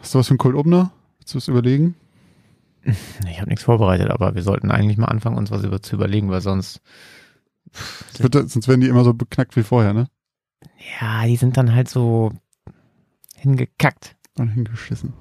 Hast du was für einen Cold Opener? Willst du es überlegen? Ich habe nichts vorbereitet, aber wir sollten eigentlich mal anfangen, uns was über zu überlegen, weil sonst. Wird, sonst werden die immer so beknackt wie vorher, ne? Ja, die sind dann halt so hingekackt. Und hingeschissen.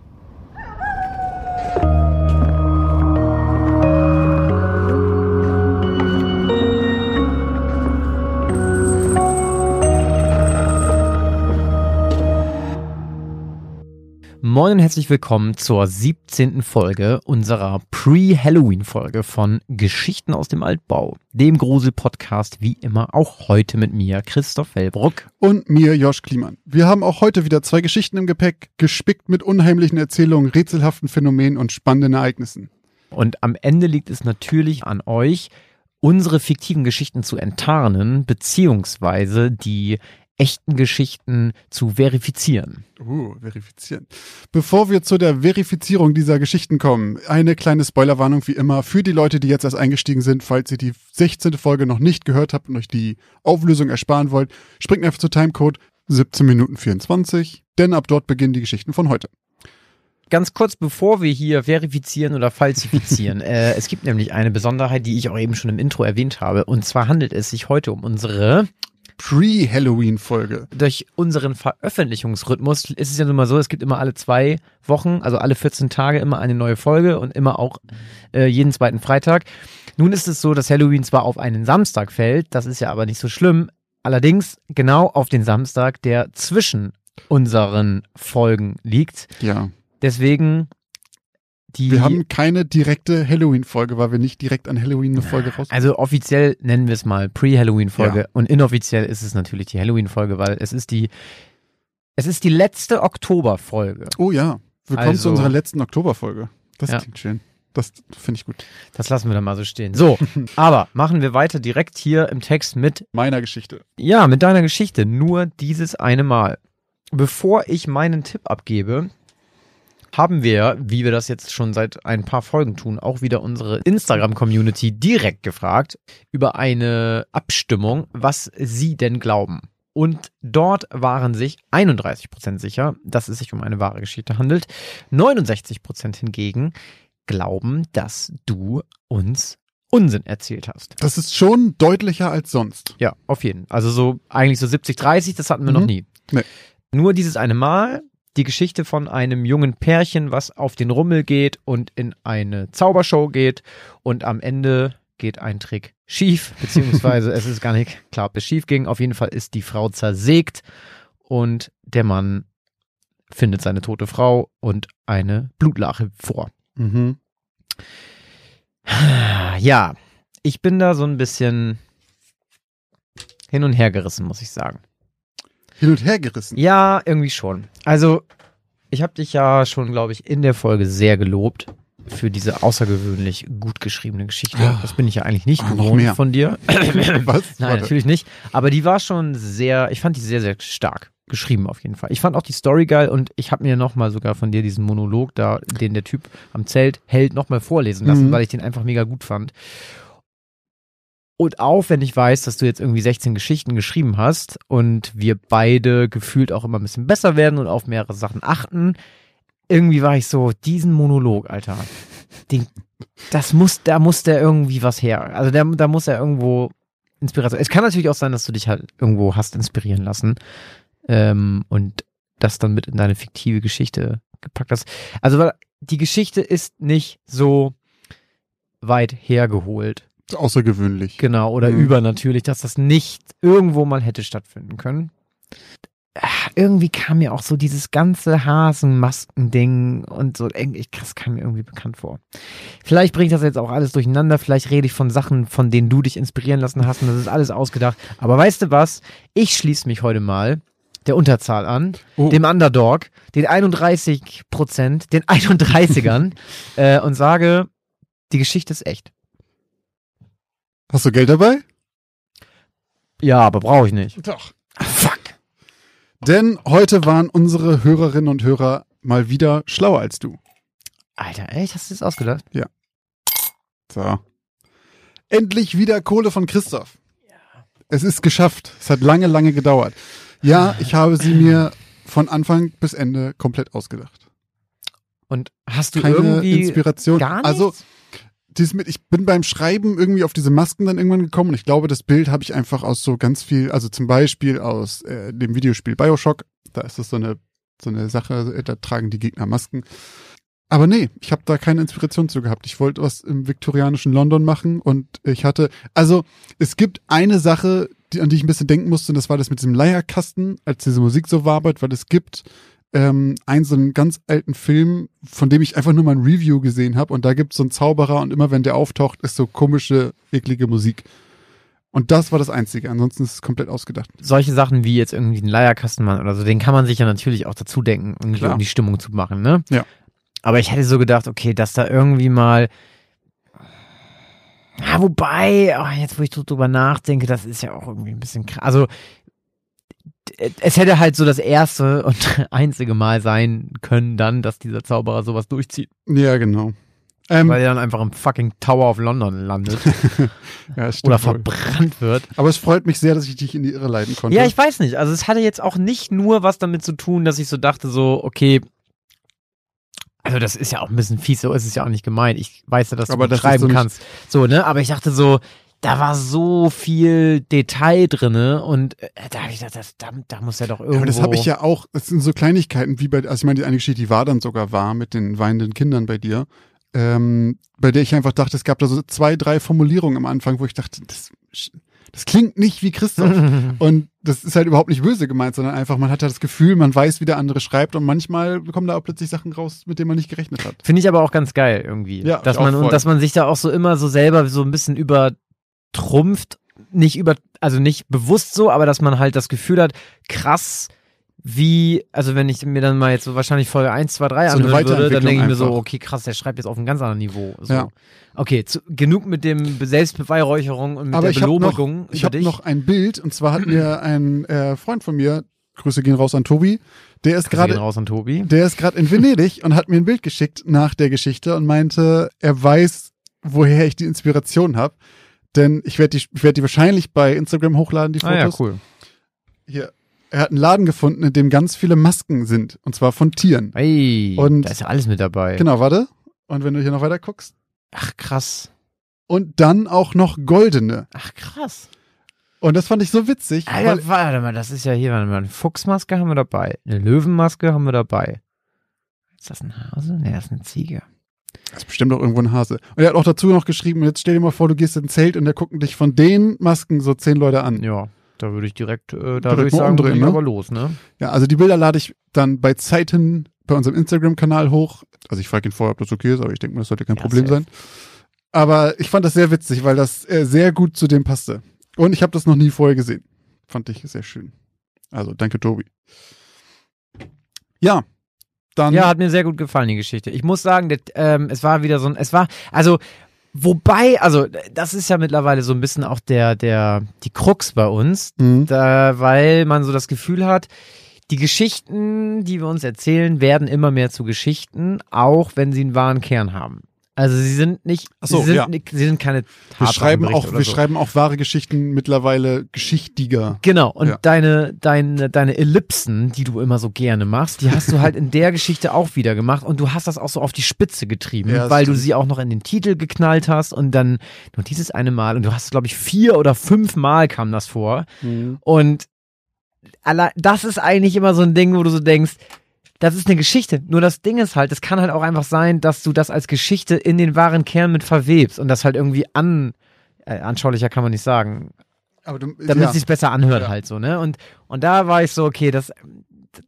Moin und herzlich willkommen zur 17. Folge unserer Pre-Halloween-Folge von Geschichten aus dem Altbau, dem Grusel-Podcast, wie immer auch heute mit mir, Christoph Wellbruck. Und mir, Josh Kliemann. Wir haben auch heute wieder zwei Geschichten im Gepäck, gespickt mit unheimlichen Erzählungen, rätselhaften Phänomenen und spannenden Ereignissen. Und am Ende liegt es natürlich an euch, unsere fiktiven Geschichten zu enttarnen, beziehungsweise die echten Geschichten zu verifizieren. Uh, verifizieren. Bevor wir zu der Verifizierung dieser Geschichten kommen, eine kleine Spoilerwarnung wie immer für die Leute, die jetzt erst eingestiegen sind, falls ihr die 16. Folge noch nicht gehört habt und euch die Auflösung ersparen wollt, springt einfach zu Timecode 17 Minuten 24, denn ab dort beginnen die Geschichten von heute. Ganz kurz, bevor wir hier verifizieren oder falsifizieren, äh, es gibt nämlich eine Besonderheit, die ich auch eben schon im Intro erwähnt habe. Und zwar handelt es sich heute um unsere Pre-Halloween-Folge. durch unseren Veröffentlichungsrhythmus ist es ja nun mal so, es gibt immer alle zwei Wochen, also alle 14 Tage immer eine neue Folge und immer auch äh, jeden zweiten Freitag. Nun ist es so, dass Halloween zwar auf einen Samstag fällt, das ist ja aber nicht so schlimm, allerdings genau auf den Samstag, der zwischen unseren Folgen liegt. Ja. Deswegen die Wir haben keine direkte Halloween-Folge, weil wir nicht direkt an Halloween eine Folge raus. Also offiziell nennen wir es mal Pre-Halloween-Folge Ja. und inoffiziell ist es natürlich die Halloween-Folge, weil es ist die, es ist die letzte Oktober-Folge. Oh ja. Willkommen Also- zu unserer letzten Oktoberfolge. Das Ja. klingt schön. Das finde ich gut. Das lassen wir dann mal so stehen. So, aber machen wir weiter direkt hier im Text mit, Meiner Geschichte. ja, mit deiner Geschichte. Nur dieses eine Mal. Bevor ich meinen Tipp abgebe, haben wir, wie wir das jetzt schon seit ein paar Folgen tun, auch wieder unsere Instagram-Community direkt gefragt über eine Abstimmung, was sie denn glauben. Und dort waren sich 31% sicher, dass es sich um eine wahre Geschichte handelt. 69% hingegen glauben, dass du uns Unsinn erzählt hast. Das ist schon deutlicher als sonst. Ja, auf jeden. Also so eigentlich so 70, 30, das hatten wir Mhm. noch nie. Nee. Nur dieses eine Mal, die Geschichte von einem jungen Pärchen, was auf den Rummel geht und in eine Zaubershow geht und am Ende geht ein Trick schief, beziehungsweise es ist gar nicht klar, ob es schief ging. Auf jeden Fall ist die Frau zersägt und der Mann findet seine tote Frau und eine Blutlache vor. Mhm. Ja, ich bin da so ein bisschen hin und her gerissen, muss ich sagen. Hin und her gerissen. Ja, irgendwie schon. Also, ich habe dich ja schon, glaube ich, in der Folge sehr gelobt für diese außergewöhnlich gut geschriebene Geschichte. Ah. Das bin ich ja eigentlich nicht Ah, gewohnt von dir. Was? Nein, Warte. natürlich nicht. Aber die war schon sehr, ich fand die sehr, sehr stark geschrieben auf jeden Fall. Ich fand auch die Story geil und ich habe mir nochmal sogar von dir diesen Monolog da, den der Typ am Zelt hält, nochmal vorlesen lassen, Mhm. weil ich den einfach mega gut fand. Und auch wenn ich weiß, dass du jetzt irgendwie 16 Geschichten geschrieben hast und wir beide gefühlt auch immer ein bisschen besser werden und auf mehrere Sachen achten, irgendwie war ich so, diesen Monolog, Alter, den, das muss, da muss der irgendwie was her. Also der, da muss er irgendwo Inspiration. Es kann natürlich auch sein, dass du dich halt irgendwo hast inspirieren lassen ähm, und das dann mit in deine fiktive Geschichte gepackt hast. Also die Geschichte ist nicht so weit hergeholt, Außergewöhnlich. genau, oder Mhm. übernatürlich, dass das nicht irgendwo mal hätte stattfinden können. Ah, Irgendwie kam mir auch so dieses ganze Hasenmasken-Ding und so, irgendwie, das kam mir irgendwie bekannt vor. Vielleicht bringe ich das jetzt auch alles durcheinander, vielleicht rede ich von Sachen, von denen du dich inspirieren lassen hast und das ist alles ausgedacht. Aber weißt du was? Ich schließe mich heute mal der Unterzahl an, Oh. dem Underdog, den 31 Prozent, den 31ern äh, und sage, die Geschichte ist echt. Hast du Geld dabei? Ja, aber brauche ich nicht. Doch. Fuck. Denn heute waren unsere Hörerinnen und Hörer mal wieder schlauer als du. Alter, echt? Hast du das ausgedacht? So. Endlich wieder Kohle von Christoph. Es ist geschafft. Es hat lange, lange gedauert. Ja, ich habe sie mir von Anfang bis Ende komplett ausgedacht. Und hast du keine irgendwie Inspiration. gar nichts? Also dieses mit, ich bin beim Schreiben irgendwie auf diese Masken dann irgendwann gekommen und ich glaube, das Bild habe ich einfach aus so ganz viel, also zum Beispiel aus äh, dem Videospiel Bioshock, da ist das so eine so eine Sache, äh, da tragen die Gegner Masken. Aber nee, ich habe da keine Inspiration zu gehabt. Ich wollte was im viktorianischen London machen und ich hatte, also es gibt eine Sache, die, an die ich ein bisschen denken musste, und das war das mit diesem Leierkasten, als diese Musik so wabert, weil es gibt ähm, einen so einen ganz alten Film, von dem ich einfach nur mal ein Review gesehen habe und da gibt es so einen Zauberer und immer wenn der auftaucht, ist so komische, eklige Musik. Und das war das Einzige, ansonsten ist es komplett ausgedacht. solche Sachen wie jetzt irgendwie ein Leierkastenmann oder so, den kann man sich ja natürlich auch dazu denken, irgendwie um die Stimmung zu machen, ne? Ja. Aber ich hätte so gedacht, okay, dass da irgendwie mal. Ja, wobei, oh, jetzt wo ich drüber nachdenke, das ist ja auch irgendwie ein bisschen krass. Also, es hätte halt so das erste und einzige Mal sein können, dann, dass dieser Zauberer sowas durchzieht, Ja, genau. Ähm, weil er dann einfach im fucking Tower of London landet ja, oder wohl. verbrannt wird. Aber es freut mich sehr, dass ich dich in die Irre leiten konnte. Ja, ich weiß nicht. Also es hatte jetzt auch nicht nur was damit zu tun, dass ich so dachte, so, okay, also das ist ja auch ein bisschen fies, so ist es ja auch nicht gemeint. Ich weiß ja, dass Aber du das schreiben so kannst. So, ne? Aber ich dachte so, da war so viel Detail drinne und äh, da habe ich gedacht, das, da, da muss ja doch irgendwo. Ja, aber das habe ich ja auch, das sind so Kleinigkeiten, wie bei, also ich meine, die eine Geschichte, die war dann sogar wahr mit den weinenden Kindern bei dir, ähm, bei der ich einfach dachte, es gab da so zwei, drei Formulierungen am Anfang, wo ich dachte, das, das klingt nicht wie Christoph. und das ist halt überhaupt nicht böse gemeint, sondern einfach, man hat ja das Gefühl, man weiß, wie der andere schreibt und manchmal kommen da auch plötzlich Sachen raus, mit denen man nicht gerechnet hat. Finde ich aber auch ganz geil irgendwie. Ja, dass man, und dass man sich da auch so immer so selber so ein bisschen übertrumpft, nicht über, also nicht bewusst so, aber dass man halt das Gefühl hat, krass, wie, also wenn ich mir dann mal jetzt so wahrscheinlich Folge 1, 2, 3 So anhören würde, dann denke ich mir so, okay, krass, der schreibt jetzt auf einem ganz anderen Niveau. So. Ja. Okay, zu, genug mit dem Be- Selbstbeweihräucherung und mit Aber der ich habe noch, Belobigung ich über hab dich. noch ein Bild, und zwar hat mir ein äh, Freund von mir, Grüße gehen raus an Tobi, der ist gerade raus an Tobi. Der ist gerade in Venedig und hat mir ein Bild geschickt nach der Geschichte und meinte, er weiß, woher ich die Inspiration habe. Denn ich werde die, ich werd die wahrscheinlich bei Instagram hochladen, die Fotos. Ah ja, cool. Hier. Er hat einen Laden gefunden, in dem ganz viele Masken sind. Und zwar von Tieren. Ey, Und- da ist ja alles mit dabei. Genau, warte. Und wenn du hier noch weiter guckst. Ach, krass. Und dann auch noch goldene. Ach, krass. Und das fand ich so witzig. Alter, warte mal, das ist ja hier, warte mal, eine Fuchsmaske haben wir dabei, eine Löwenmaske haben wir dabei. Ist das ein Hase? Nee, das ist eine Ziege. Das ist bestimmt auch irgendwo ein Hase. Und er hat auch dazu noch geschrieben, jetzt stell dir mal vor, du gehst in ein Zelt und da gucken dich von den Masken so zehn Leute an. Ja, da würde ich direkt, äh, da Direkt würde ich sagen, umdrehen, bin ich ne? aber los, ne? Ja, also die Bilder lade ich dann bei Zeiten bei unserem Instagram-Kanal hoch. Also ich frage ihn vorher, ob das okay ist, aber ich denke mal, das sollte kein Ja, Problem safe. sein. Aber ich fand das sehr witzig, weil das äh, sehr gut zu dem passte. Und ich habe das noch nie vorher gesehen. Fand ich sehr schön. Also danke, Tobi. Ja, dann. Ja, hat mir sehr gut gefallen, die Geschichte. Ich muss sagen, das, ähm, es war wieder so ein, es war, also, wobei, also, das ist ja mittlerweile so ein bisschen auch der, der, die Krux bei uns, Mhm. da, weil man so das Gefühl hat, die Geschichten, die wir uns erzählen, werden immer mehr zu Geschichten, auch wenn sie einen wahren Kern haben. Also sie sind nicht, so, sie, sind, ja. nicht- sie sind keine wir schreiben auch, wir so. schreiben auch wahre Geschichten mittlerweile geschichtiger. Genau, und Ja. deine, deine, deine Ellipsen, die du immer so gerne machst, die hast du halt in der Geschichte auch wieder gemacht und du hast das auch so auf die Spitze getrieben, Ja, weil du sie auch noch in den Titel geknallt hast und dann nur dieses eine Mal und du hast, glaube ich, vier oder fünf Mal kam das vor und allein, das ist eigentlich immer so ein Ding, wo du so denkst, das ist eine Geschichte. Nur das Ding ist halt, es kann halt auch einfach sein, dass du das als Geschichte in den wahren Kern mit verwebst und das halt irgendwie an, äh, anschaulicher kann man nicht sagen, Aber du, damit ja. es sich besser anhört Ja. halt so, ne? Und, und da war ich so, okay, das,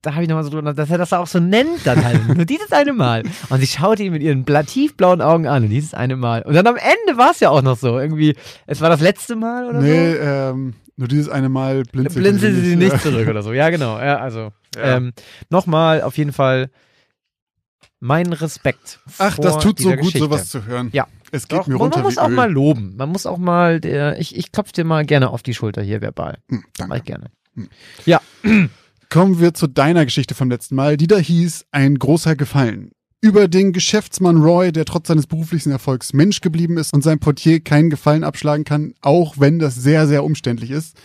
da habe ich nochmal so drüber, dass er das auch so nennt dann halt, nur dieses eine Mal. Und sie schaute ihn mit ihren bla tiefblauen Augen an und dieses eine Mal. Und dann am Ende war es ja auch noch so, irgendwie, es war das letzte Mal oder Nee, so. ähm, nur dieses eine Mal blinzelte Blinzelte sie nicht Ja. zurück oder so. Ja, genau. Ja, also, Ja. ähm, nochmal auf jeden Fall mein Respekt. Ach, das tut so gut, Geschichte. sowas zu hören. Ja. Es geht Doch, mir runter man muss auch Öl. mal loben. Man muss auch mal, der, ich, ich klopfe dir mal gerne auf die Schulter hier verbal. Hm, Mach danke. ich gerne. Kommen wir zu deiner Geschichte vom letzten Mal, die da hieß Ein großer Gefallen. Über den Geschäftsmann Roy, der trotz seines beruflichen Erfolgs Mensch geblieben ist und sein Portier keinen Gefallen abschlagen kann, auch wenn das sehr, sehr umständlich ist.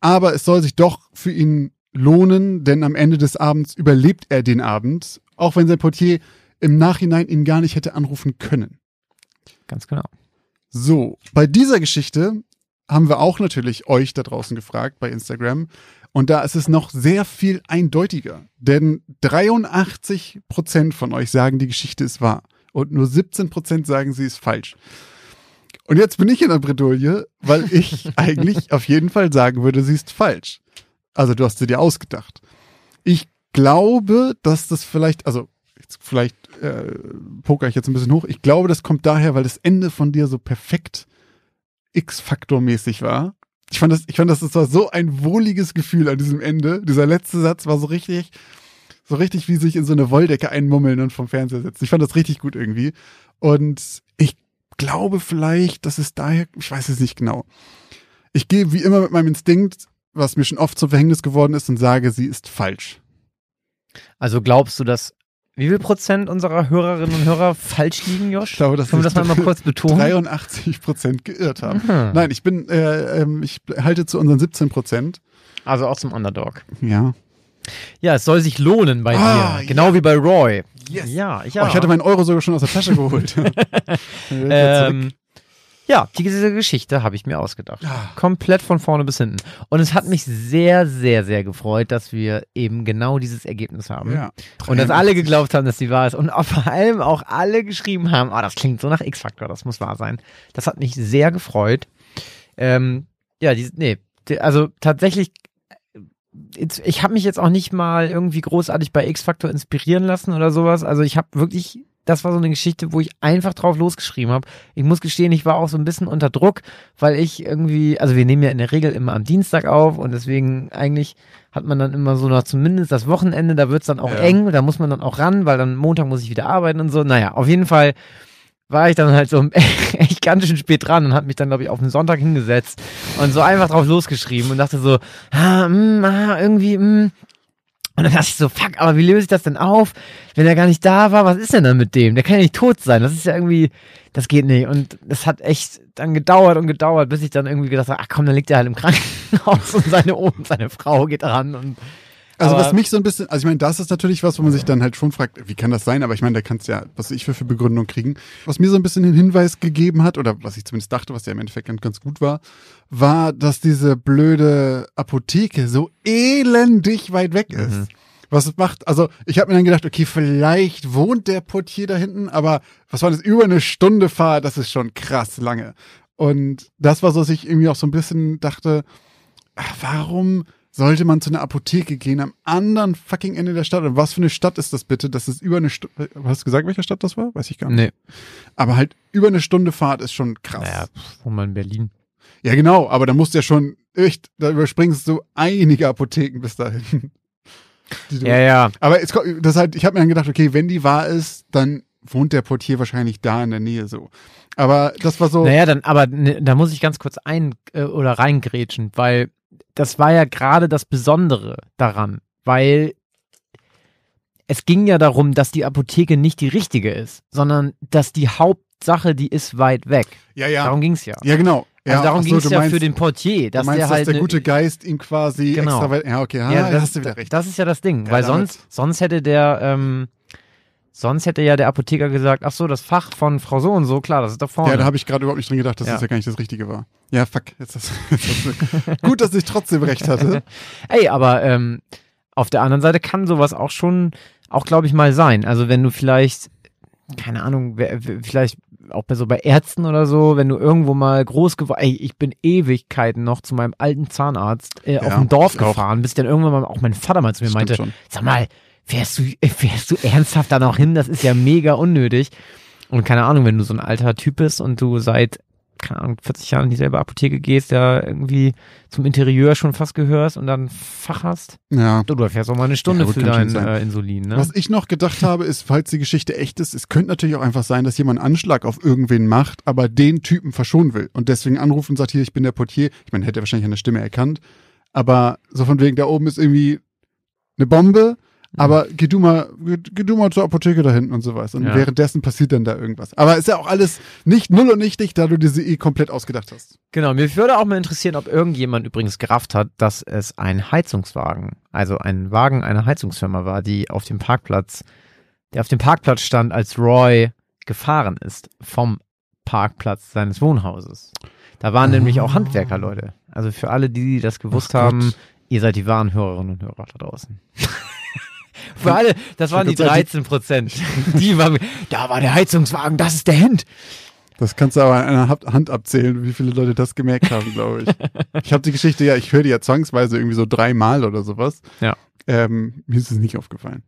Aber es soll sich doch für ihn lohnen, denn am Ende des Abends überlebt er den Abend, auch wenn sein Portier im Nachhinein ihn gar nicht hätte anrufen können. Ganz genau. So, bei dieser Geschichte haben wir auch natürlich euch da draußen gefragt bei Instagram. Und da ist es noch sehr viel eindeutiger. Denn 83 Prozent von euch sagen, die Geschichte ist wahr. Und nur 17 Prozent sagen, sie ist falsch. Und jetzt bin ich in der Bredouille, weil ich eigentlich auf jeden Fall sagen würde, sie ist falsch. Also du hast sie dir ausgedacht. Ich glaube, dass das vielleicht, also jetzt vielleicht äh, poker ich jetzt ein bisschen hoch. Ich glaube, das kommt daher, weil das Ende von dir so perfekt X-Faktor-mäßig war. Ich fand das, ich fand das, das war so ein wohliges Gefühl an diesem Ende. Dieser letzte Satz war so richtig, so richtig wie sich in so eine Wolldecke einmummeln und vom Fernseher setzen. Ich fand das richtig gut irgendwie. Und ich glaube vielleicht, dass es daher, ich weiß es nicht genau. Ich gehe wie immer mit meinem Instinkt, was mir schon oft zum Verhängnis geworden ist, und sage, sie ist falsch. Also glaubst du, dass wie viel Prozent unserer Hörerinnen und Hörer falsch liegen, Josh? Ich glaube, dass Können wir das mal, mal kurz betonen? 83 Prozent geirrt haben. Mhm. Nein, ich bin, äh, ähm, ich halte zu unseren 17 Prozent. Also auch zum Underdog. Ja. Ja, es soll sich lohnen bei Ah, dir. Genau ja. wie bei Roy. Yes. Ja, ich Oh, ich hatte meinen Euro sogar schon aus der Tasche geholt. ähm, ja, diese Geschichte habe ich mir ausgedacht. Ah. Komplett von vorne bis hinten. Und es hat mich sehr, sehr, sehr gefreut, dass wir eben genau dieses Ergebnis haben. ja. Und dass alle geglaubt haben, dass sie wahr ist. Und vor allem auch alle geschrieben haben, oh, das klingt so nach X-Faktor, das muss wahr sein. Das hat mich sehr gefreut. Ähm, ja, die, nee, die, also tatsächlich, äh, ich habe mich jetzt auch nicht mal irgendwie großartig bei X-Faktor inspirieren lassen oder sowas. Also ich habe wirklich, das war so eine Geschichte, wo ich einfach drauf losgeschrieben habe. Ich muss gestehen, ich war auch so ein bisschen unter Druck, weil ich irgendwie, also wir nehmen ja in der Regel immer am Dienstag auf und deswegen eigentlich hat man dann immer so noch zumindest das Wochenende, da wird's dann auch Ja. eng, da muss man dann auch ran, weil dann Montag muss ich wieder arbeiten und so. Naja, auf jeden Fall war ich dann halt so echt ganz schön spät dran und hab mich dann, glaube ich, auf den Sonntag hingesetzt und so einfach drauf losgeschrieben und dachte so, ah, mm, ah irgendwie, mm. Und dann dachte ich so, fuck, aber wie löse ich das denn auf, wenn er gar nicht da war? Was ist denn dann mit dem? Der kann ja nicht tot sein. Das ist ja irgendwie, das geht nicht. Und das hat echt dann gedauert und gedauert, bis ich dann irgendwie gedacht habe, ach komm, dann liegt er halt im Krankenhaus und seine oben, seine Frau geht ran und Also Aber- was mich so ein bisschen, also ich meine, das ist natürlich was, wo man sich dann halt schon fragt, wie kann das sein? Aber ich meine, da kannst du ja, was ich für, für Begründung kriegen. Was mir so ein bisschen den Hinweis gegeben hat, oder was ich zumindest dachte, was ja im Endeffekt ganz, gut war, war, dass diese blöde Apotheke so elendig weit weg ist. Mhm. Was es macht, also ich habe mir dann gedacht, okay, vielleicht wohnt der Portier da hinten, aber was war das, über eine Stunde Fahrt, das ist schon krass lange. Und das war so, dass ich irgendwie auch so ein bisschen dachte, ach, warum sollte man zu einer Apotheke gehen am anderen fucking Ende der Stadt? Und was für eine Stadt ist das bitte? Das ist über eine Stunde. Hast du gesagt, welche Stadt das war? Weiß ich gar nicht. nee, Aber halt über eine Stunde Fahrt ist schon krass. naja, wo man in Berlin. Ja, genau, aber da musst du ja schon echt, da überspringst du einige Apotheken bis dahin. Ja, ja. Aber es, das halt, ich habe mir dann gedacht, okay, wenn die wahr ist, dann wohnt der Portier wahrscheinlich da in der Nähe so. Aber das war so. Naja, dann, aber ne, da muss ich ganz kurz ein äh, oder reingrätschen, weil das war ja gerade das Besondere daran, weil es ging ja darum, dass die Apotheke nicht die richtige ist, sondern dass die Hauptsache, die ist weit weg. ja, ja. Darum ging's ja. ja, genau. Ja, also darum so, ging's du ja meinst- für den Portier, dass meinst, der halt dass der ne- gute Geist ihm quasi Genau. extra weit. Ja, okay, ah, ja, das, hast du wieder recht. das ist ja das Ding, Ja, weil damit- sonst, sonst hätte der, ähm, sonst hätte ja der Apotheker gesagt, ach so, das Fach von Frau so und so, klar, das ist da vorne. Ja, da habe ich gerade überhaupt nicht dran gedacht, dass Ja. das ja gar nicht das Richtige war. Ja, fuck. Jetzt hast du, gut, dass ich trotzdem recht hatte. Ey, aber ähm, auf der anderen Seite kann sowas auch schon, auch glaube ich mal sein. Also wenn du vielleicht, keine Ahnung, vielleicht auch bei so bei Ärzten oder so, wenn du irgendwo mal groß geworden, ey, ich bin Ewigkeiten noch zu meinem alten Zahnarzt äh, auf Ja, dem Dorf auch. gefahren, bis dann irgendwann mal auch mein Vater mal zu mir Stimmt meinte, schon. sag mal, fährst du, äh, fährst du ernsthaft da noch hin? Das ist ja mega unnötig. Und keine Ahnung, wenn du so ein alter Typ bist und du seit, keine Ahnung, 40 Jahren in dieselbe Apotheke gehst, da irgendwie zum Interieur schon fast gehörst und dann Fach hast, Ja. du, du fährst auch mal eine Stunde Ja, gut, für dein äh, Insulin, ne? Was ich noch gedacht habe, ist, falls die Geschichte echt ist, es könnte natürlich auch einfach sein, dass jemand einen Anschlag auf irgendwen macht, aber den Typen verschonen will und deswegen anruft und sagt, hier, ich bin der Portier. Ich meine, hätte er wahrscheinlich der Stimme erkannt, aber so von wegen, da oben ist irgendwie eine Bombe. Aber geh du mal, geh, du mal zur Apotheke da hinten und sowas. Und Ja. währenddessen passiert dann da irgendwas. Aber ist ja auch alles nicht null und nichtig, da du diese eh komplett ausgedacht hast. Genau, mir würde auch mal interessieren, ob irgendjemand übrigens gerafft hat, dass es ein Heizungswagen, also ein Wagen einer Heizungsfirma war, die auf dem Parkplatz der auf dem Parkplatz stand, als Roy gefahren ist vom Parkplatz seines Wohnhauses. Da waren nämlich auch Handwerker, Leute. Also für alle, die das gewusst Ach Gott. haben, ihr seid die wahren Hörerinnen und Hörer da draußen. für alle, das waren die Ich würd sagen, 13 Prozent. Die waren, da war der Heizungswagen, das ist der Hint. Das kannst du aber an einer Hand abzählen, wie viele Leute das gemerkt haben, glaube ich. ich habe die Geschichte ja, ich höre die ja zwangsweise irgendwie so dreimal oder sowas. Ja. Ähm, mir ist es nicht aufgefallen.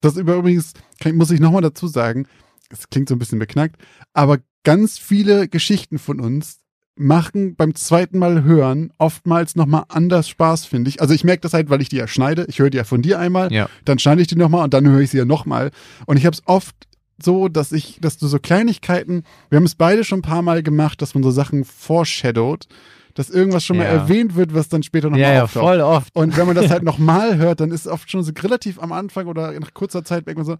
Das über übrigens, kann, muss ich nochmal dazu sagen, es klingt so ein bisschen beknackt, aber ganz viele Geschichten von uns machen beim zweiten Mal hören oftmals nochmal anders Spaß, finde ich. Also ich merke das halt, weil ich die ja schneide. Ich höre die ja von dir einmal, Ja. dann schneide ich die nochmal und dann höre ich sie ja nochmal. Und ich habe es oft so, dass ich, dass du so Kleinigkeiten, wir haben es beide schon ein paar Mal gemacht, dass man so Sachen foreshadowed, dass irgendwas schon mal Ja. erwähnt wird, was dann später nochmal Ja, ja, auftaucht. voll oft. Und wenn man das halt nochmal hört, dann ist es oft schon so relativ am Anfang oder nach kurzer Zeit merkt man so,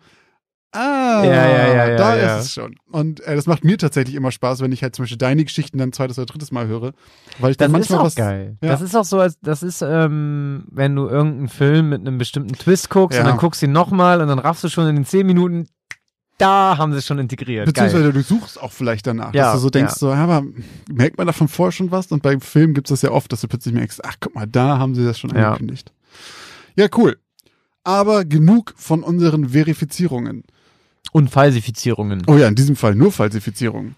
ah, Ja, ja, ja, ja, da ja. ist es schon. Und äh, das macht mir tatsächlich immer Spaß, wenn ich halt zum Beispiel deine Geschichten dann zweites oder drittes Mal höre, weil ich Das dann ist manchmal auch was geil. Ja. Das ist auch so, als das ist, ähm, wenn du irgendeinen Film mit einem bestimmten Twist guckst und dann guckst du ihn nochmal und dann raffst du schon in den 10 Minuten, da haben sie es schon integriert. Geil. Beziehungsweise du suchst auch vielleicht danach, Ja, dass du so denkst, so, aber merkt man davon vorher schon was? Und beim Film gibt es das ja oft, dass du plötzlich merkst, ach guck mal, da haben sie das schon angekündigt. Ja, cool. Aber genug von unseren Verifizierungen. Und Falsifizierungen. Oh ja, in diesem Fall nur Falsifizierungen.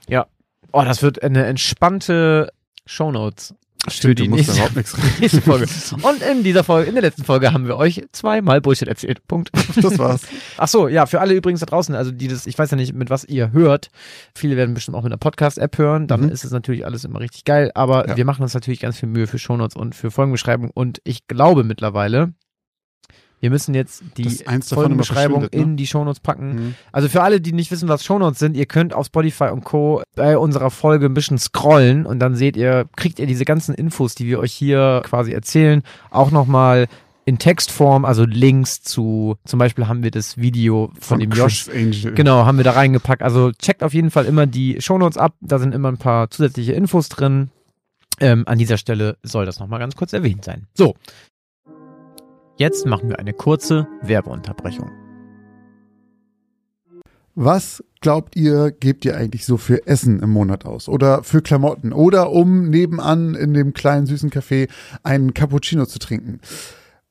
Oh, das wird eine entspannte Shownotes für die du musst da nächste, überhaupt nichts reden. nächste Folge. Und in dieser Folge, in der letzten Folge haben wir euch zweimal Bullshit erzählt. Punkt. Das war's. Ach so, ja, für alle übrigens da draußen, also die das, ich weiß ja nicht, mit was ihr hört. Viele werden bestimmt auch mit einer Podcast-App hören, dann Mhm. ist es natürlich alles immer richtig geil, aber Ja. wir machen uns natürlich ganz viel Mühe für Shownotes und für Folgenbeschreibung und ich glaube mittlerweile, wir müssen jetzt die Folgenbeschreibung ne? in die Shownotes packen. Mhm. Also für alle, die nicht wissen, was Shownotes sind, ihr könnt auf Spotify und Co. bei unserer Folge ein bisschen scrollen und dann seht ihr, kriegt ihr diese ganzen Infos, die wir euch hier quasi erzählen, auch nochmal in Textform, also Links zu, zum Beispiel haben wir das Video von, dem Josh, Chris Angel. genau, haben wir da reingepackt. Also checkt auf jeden Fall immer die Shownotes ab, da sind immer ein paar zusätzliche Infos drin. Ähm, an dieser Stelle soll das nochmal ganz kurz erwähnt sein. So. Jetzt machen wir eine kurze Werbeunterbrechung. Was glaubt ihr, gebt ihr eigentlich so für Essen im Monat aus? Oder für Klamotten? Oder um nebenan in dem kleinen süßen Café einen Cappuccino zu trinken?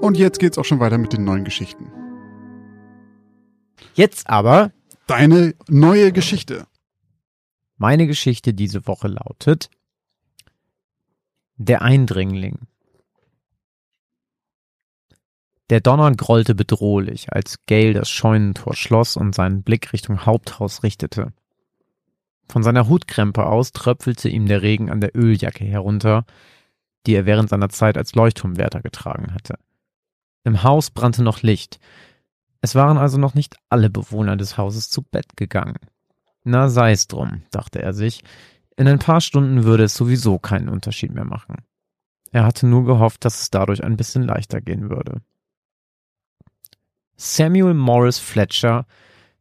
Und jetzt geht's auch schon weiter mit den neuen Geschichten. Jetzt aber Deine neue Geschichte. Meine Geschichte diese Woche lautet Der Eindringling. Der Donner grollte bedrohlich, als Gale das Scheunentor schloss und seinen Blick Richtung Haupthaus richtete. Von seiner Hutkrempe aus tröpfelte ihm der Regen an der Öljacke herunter, die er während seiner Zeit als Leuchtturmwärter getragen hatte. Im Haus brannte noch Licht. Es waren also noch nicht alle Bewohner des Hauses zu Bett gegangen. Na sei's drum, dachte er sich. In ein paar Stunden würde es sowieso keinen Unterschied mehr machen. Er hatte nur gehofft, dass es dadurch ein bisschen leichter gehen würde. Samuel Morris Fletcher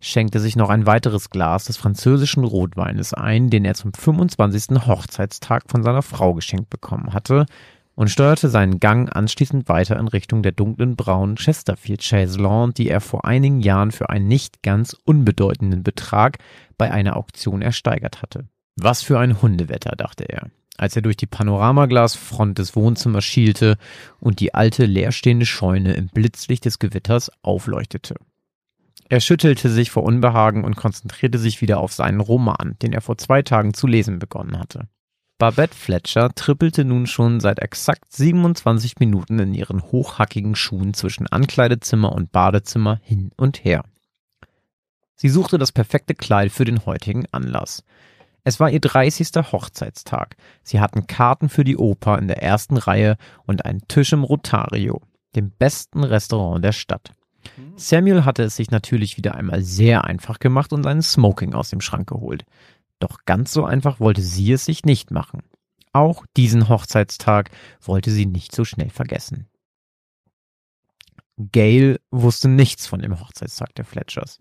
schenkte sich noch ein weiteres Glas des französischen Rotweines ein, den er zum 25. Hochzeitstag von seiner Frau geschenkt bekommen hatte, und steuerte seinen Gang anschließend weiter in Richtung der dunklen braunen Chesterfield Chaiselongue, die er vor einigen Jahren für einen nicht ganz unbedeutenden Betrag bei einer Auktion ersteigert hatte. Was für ein Hundewetter, dachte er, als er durch die Panoramaglasfront des Wohnzimmers schielte und die alte leerstehende Scheune im Blitzlicht des Gewitters aufleuchtete. Er schüttelte sich vor Unbehagen und konzentrierte sich wieder auf seinen Roman, den er vor zwei Tagen zu lesen begonnen hatte. Babette Fletcher trippelte nun schon seit exakt 27 Minuten in ihren hochhackigen Schuhen zwischen Ankleidezimmer und Badezimmer hin und her. Sie suchte das perfekte Kleid für den heutigen Anlass. Es war ihr 30. Hochzeitstag. Sie hatten Karten für die Oper in der ersten Reihe und einen Tisch im Rotario, dem besten Restaurant der Stadt. Samuel hatte es sich natürlich wieder einmal sehr einfach gemacht und seinen Smoking aus dem Schrank geholt. Doch ganz so einfach wollte sie es sich nicht machen. Auch diesen Hochzeitstag wollte sie nicht so schnell vergessen. Gail wusste nichts von dem Hochzeitstag der Fletchers,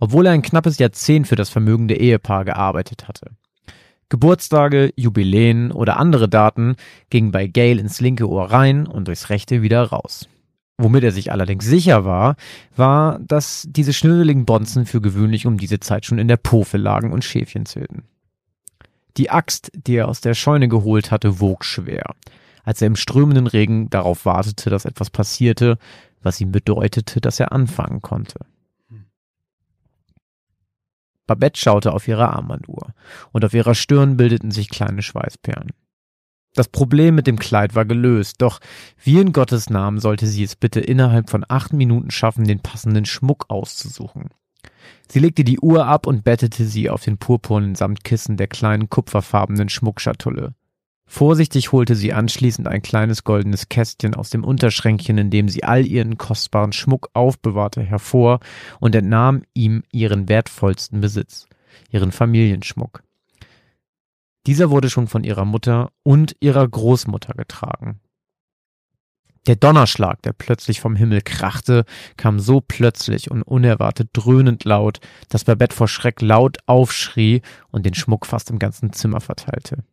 obwohl er ein knappes Jahrzehnt für das vermögende Ehepaar gearbeitet hatte. Geburtstage, Jubiläen oder andere Daten gingen bei Gail ins linke Ohr rein und durchs rechte wieder raus. Womit er sich allerdings sicher war, war, dass diese schnödeligen Bonzen für gewöhnlich um diese Zeit schon in der Pofe lagen und Schäfchen zählten. Die Axt, die er aus der Scheune geholt hatte, wog schwer, als er im strömenden Regen darauf wartete, dass etwas passierte, was ihm bedeutete, dass er anfangen konnte. Babette schaute auf ihre Armbanduhr, und auf ihrer Stirn bildeten sich kleine Schweißperlen. Das Problem mit dem Kleid war gelöst, doch wie in Gottes Namen sollte sie es bitte innerhalb von acht Minuten schaffen, den passenden Schmuck auszusuchen. Sie legte die Uhr ab und bettete sie auf den purpurnen Samtkissen der kleinen kupferfarbenen Schmuckschatulle. Vorsichtig holte sie anschließend ein kleines goldenes Kästchen aus dem Unterschränkchen, in dem sie all ihren kostbaren Schmuck aufbewahrte, hervor und entnahm ihm ihren wertvollsten Besitz, ihren Familienschmuck. Dieser wurde schon von ihrer Mutter und ihrer Großmutter getragen. Der Donnerschlag, der plötzlich vom Himmel krachte, kam so plötzlich und unerwartet dröhnend laut, dass Babette vor Schreck laut aufschrie und den Schmuck fast im ganzen Zimmer verteilte.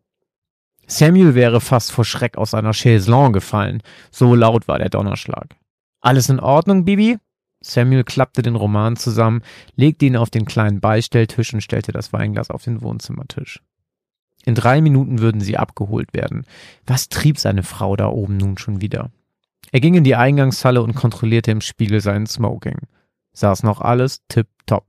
Samuel wäre fast vor Schreck aus seiner Chaiselongue gefallen, so laut war der Donnerschlag. Alles in Ordnung, Bibi? Samuel klappte den Roman zusammen, legte ihn auf den kleinen Beistelltisch und stellte das Weinglas auf den Wohnzimmertisch. In drei Minuten würden sie abgeholt werden. Was trieb seine Frau da oben nun schon wieder? Er ging in die Eingangshalle und kontrollierte im Spiegel seinen Smoking. Saß noch alles tipp-top.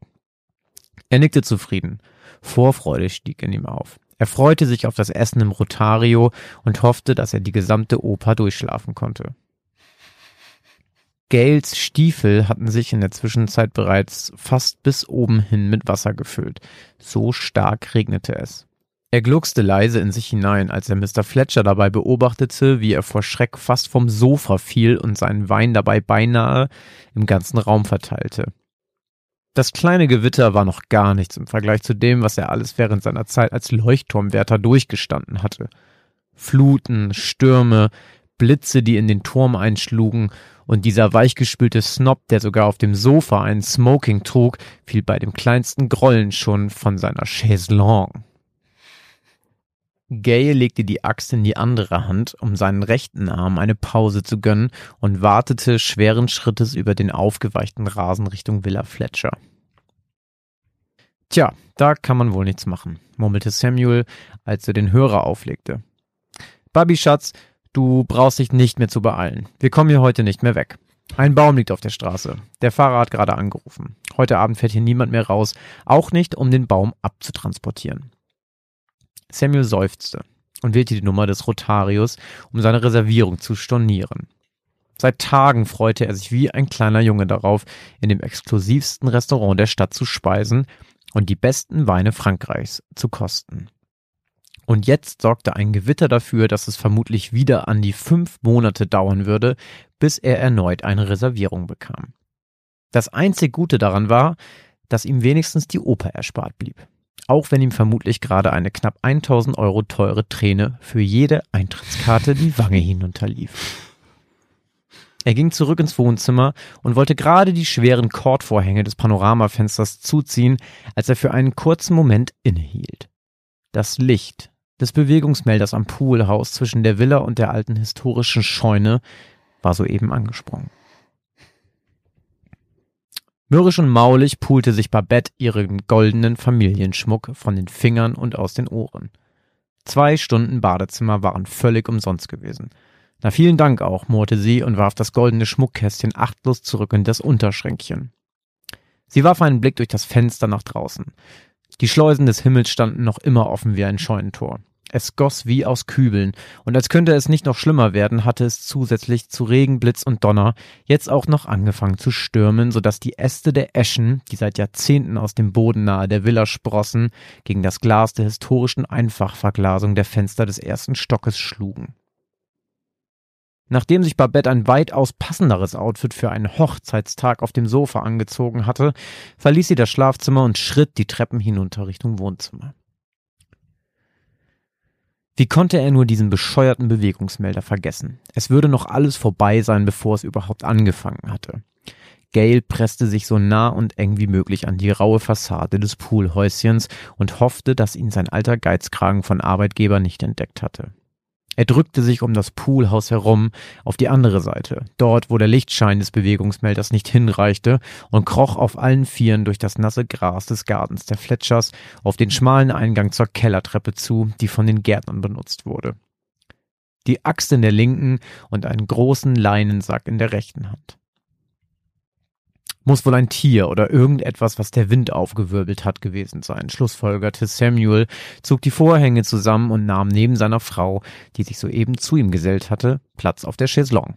Er nickte zufrieden. Vorfreude stieg in ihm auf. Er freute sich auf das Essen im Rotario und hoffte, dass er die gesamte Oper durchschlafen konnte. Gales Stiefel hatten sich in der Zwischenzeit bereits fast bis oben hin mit Wasser gefüllt. So stark regnete es. Er gluckste leise in sich hinein, als er Mr. Fletcher dabei beobachtete, wie er vor Schreck fast vom Sofa fiel und seinen Wein dabei beinahe im ganzen Raum verteilte. Das kleine Gewitter war noch gar nichts im Vergleich zu dem, was er alles während seiner Zeit als Leuchtturmwärter durchgestanden hatte. Fluten, Stürme, Blitze, die in den Turm einschlugen, und dieser weichgespülte Snob, der sogar auf dem Sofa einen Smoking trug, fiel bei dem kleinsten Grollen schon von seiner Chaiselongue. Gay legte die Axt in die andere Hand, um seinen rechten Arm eine Pause zu gönnen und wartete schweren Schrittes über den aufgeweichten Rasen Richtung Villa Fletcher. Tja, da kann man wohl nichts machen, murmelte Samuel, als er den Hörer auflegte. Babi Schatz, du brauchst dich nicht mehr zu beeilen. Wir kommen hier heute nicht mehr weg. Ein Baum liegt auf der Straße. Der Fahrer hat gerade angerufen. Heute Abend fährt hier niemand mehr raus, auch nicht, um den Baum abzutransportieren. Samuel seufzte und wählte die Nummer des Rotarius, um seine Reservierung zu stornieren. Seit Tagen freute er sich wie ein kleiner Junge darauf, in dem exklusivsten Restaurant der Stadt zu speisen und die besten Weine Frankreichs zu kosten. Und jetzt sorgte ein Gewitter dafür, dass es vermutlich wieder an die fünf Monate dauern würde, bis er erneut eine Reservierung bekam. Das einzig Gute daran war, dass ihm wenigstens die Oper erspart blieb auch wenn ihm vermutlich gerade eine knapp 1000 Euro teure Träne für jede Eintrittskarte die Wange hinunterlief. Er ging zurück ins Wohnzimmer und wollte gerade die schweren Kordvorhänge des Panoramafensters zuziehen, als er für einen kurzen Moment innehielt. Das Licht des Bewegungsmelders am Poolhaus zwischen der Villa und der alten historischen Scheune war soeben angesprungen. Mürrisch und maulig pulte sich Babette ihren goldenen Familienschmuck von den Fingern und aus den Ohren. Zwei Stunden Badezimmer waren völlig umsonst gewesen. Na vielen Dank auch, murrte sie und warf das goldene Schmuckkästchen achtlos zurück in das Unterschränkchen. Sie warf einen Blick durch das Fenster nach draußen. Die Schleusen des Himmels standen noch immer offen wie ein Scheunentor. Es goss wie aus Kübeln, und als könnte es nicht noch schlimmer werden, hatte es zusätzlich zu Regen, Blitz und Donner jetzt auch noch angefangen zu stürmen, so dass die Äste der Eschen, die seit Jahrzehnten aus dem Boden nahe der Villa sprossen, gegen das Glas der historischen Einfachverglasung der Fenster des ersten Stockes schlugen. Nachdem sich Babette ein weitaus passenderes Outfit für einen Hochzeitstag auf dem Sofa angezogen hatte, verließ sie das Schlafzimmer und schritt die Treppen hinunter Richtung Wohnzimmer. Wie konnte er nur diesen bescheuerten Bewegungsmelder vergessen? Es würde noch alles vorbei sein, bevor es überhaupt angefangen hatte. Gail presste sich so nah und eng wie möglich an die raue Fassade des Poolhäuschens und hoffte, dass ihn sein alter Geizkragen von Arbeitgeber nicht entdeckt hatte. Er drückte sich um das Poolhaus herum auf die andere Seite, dort, wo der Lichtschein des Bewegungsmelders nicht hinreichte, und kroch auf allen Vieren durch das nasse Gras des Gartens der Fletchers auf den schmalen Eingang zur Kellertreppe zu, die von den Gärtnern benutzt wurde. Die Axt in der linken und einen großen Leinensack in der rechten Hand. Muss wohl ein Tier oder irgendetwas, was der Wind aufgewirbelt hat, gewesen sein, schlussfolgerte Samuel, zog die Vorhänge zusammen und nahm neben seiner Frau, die sich soeben zu ihm gesellt hatte, Platz auf der Chaiselongue.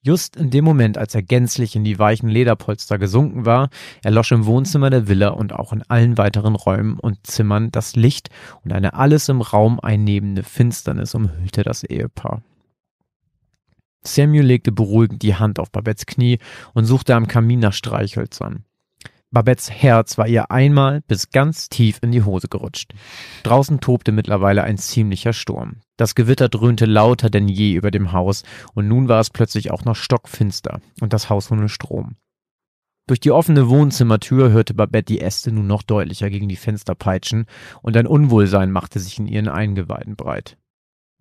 Just in dem Moment, als er gänzlich in die weichen Lederpolster gesunken war, erlosch im Wohnzimmer der Villa und auch in allen weiteren Räumen und Zimmern das Licht und eine alles im Raum einnehmende Finsternis umhüllte das Ehepaar. Samuel legte beruhigend die Hand auf Babettes Knie und suchte am Kamin nach Streichhölzern. Babettes Herz war ihr einmal bis ganz tief in die Hose gerutscht. Draußen tobte mittlerweile ein ziemlicher Sturm. Das Gewitter dröhnte lauter denn je über dem Haus, und nun war es plötzlich auch noch stockfinster und das Haus ohne Strom. Durch die offene Wohnzimmertür hörte Babette die Äste nun noch deutlicher gegen die Fenster peitschen, und ein Unwohlsein machte sich in ihren Eingeweiden breit.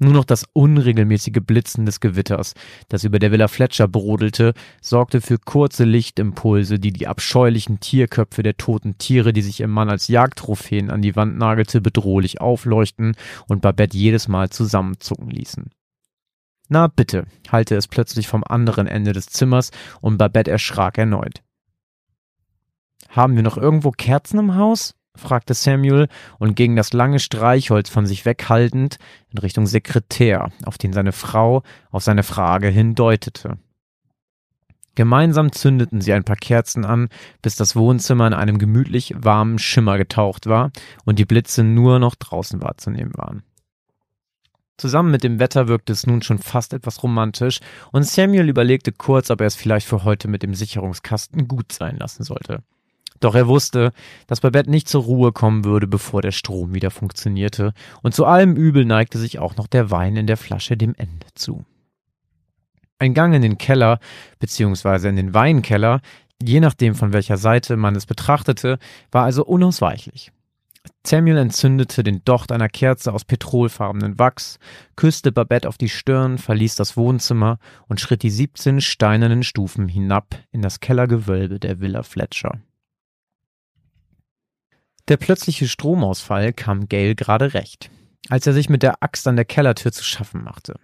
Nur noch das unregelmäßige Blitzen des Gewitters, das über der Villa Fletcher brodelte, sorgte für kurze Lichtimpulse, die die abscheulichen Tierköpfe der toten Tiere, die sich im Mann als Jagdtrophäen an die Wand nagelte, bedrohlich aufleuchten und Babette jedes Mal zusammenzucken ließen. Na bitte, halte es plötzlich vom anderen Ende des Zimmers und Babette erschrak erneut. Haben wir noch irgendwo Kerzen im Haus? Fragte Samuel und ging das lange Streichholz von sich weghaltend in Richtung Sekretär, auf den seine Frau auf seine Frage hindeutete. Gemeinsam zündeten sie ein paar Kerzen an, bis das Wohnzimmer in einem gemütlich warmen Schimmer getaucht war und die Blitze nur noch draußen wahrzunehmen waren. Zusammen mit dem Wetter wirkte es nun schon fast etwas romantisch, und Samuel überlegte kurz, ob er es vielleicht für heute mit dem Sicherungskasten gut sein lassen sollte. Doch er wusste, dass Babette nicht zur Ruhe kommen würde, bevor der Strom wieder funktionierte, und zu allem Übel neigte sich auch noch der Wein in der Flasche dem Ende zu. Ein Gang in den Keller, beziehungsweise in den Weinkeller, je nachdem von welcher Seite man es betrachtete, war also unausweichlich. Samuel entzündete den Docht einer Kerze aus petrolfarbenen Wachs, küsste Babette auf die Stirn, verließ das Wohnzimmer und schritt die 17 steinernen Stufen hinab in das Kellergewölbe der Villa Fletcher. Der plötzliche Stromausfall kam Gail gerade recht, als er sich mit der Axt an der Kellertür zu schaffen machte.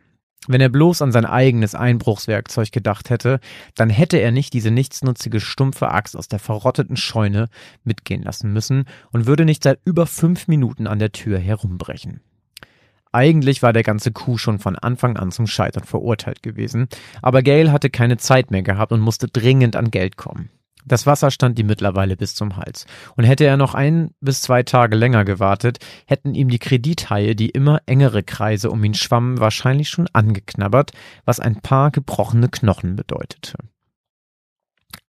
Wenn er bloß an sein eigenes Einbruchswerkzeug gedacht hätte, dann hätte er nicht diese nichtsnutzige stumpfe Axt aus der verrotteten Scheune mitgehen lassen müssen und würde nicht seit über fünf Minuten an der Tür herumbrechen. Eigentlich war der ganze Coup schon von Anfang an zum Scheitern verurteilt gewesen, aber Gail hatte keine Zeit mehr gehabt und musste dringend an Geld kommen. Das Wasser stand ihm mittlerweile bis zum Hals. Und hätte er noch ein bis zwei Tage länger gewartet, hätten ihm die Kredithaie, die immer engere Kreise um ihn schwammen, wahrscheinlich schon angeknabbert, was ein paar gebrochene Knochen bedeutete.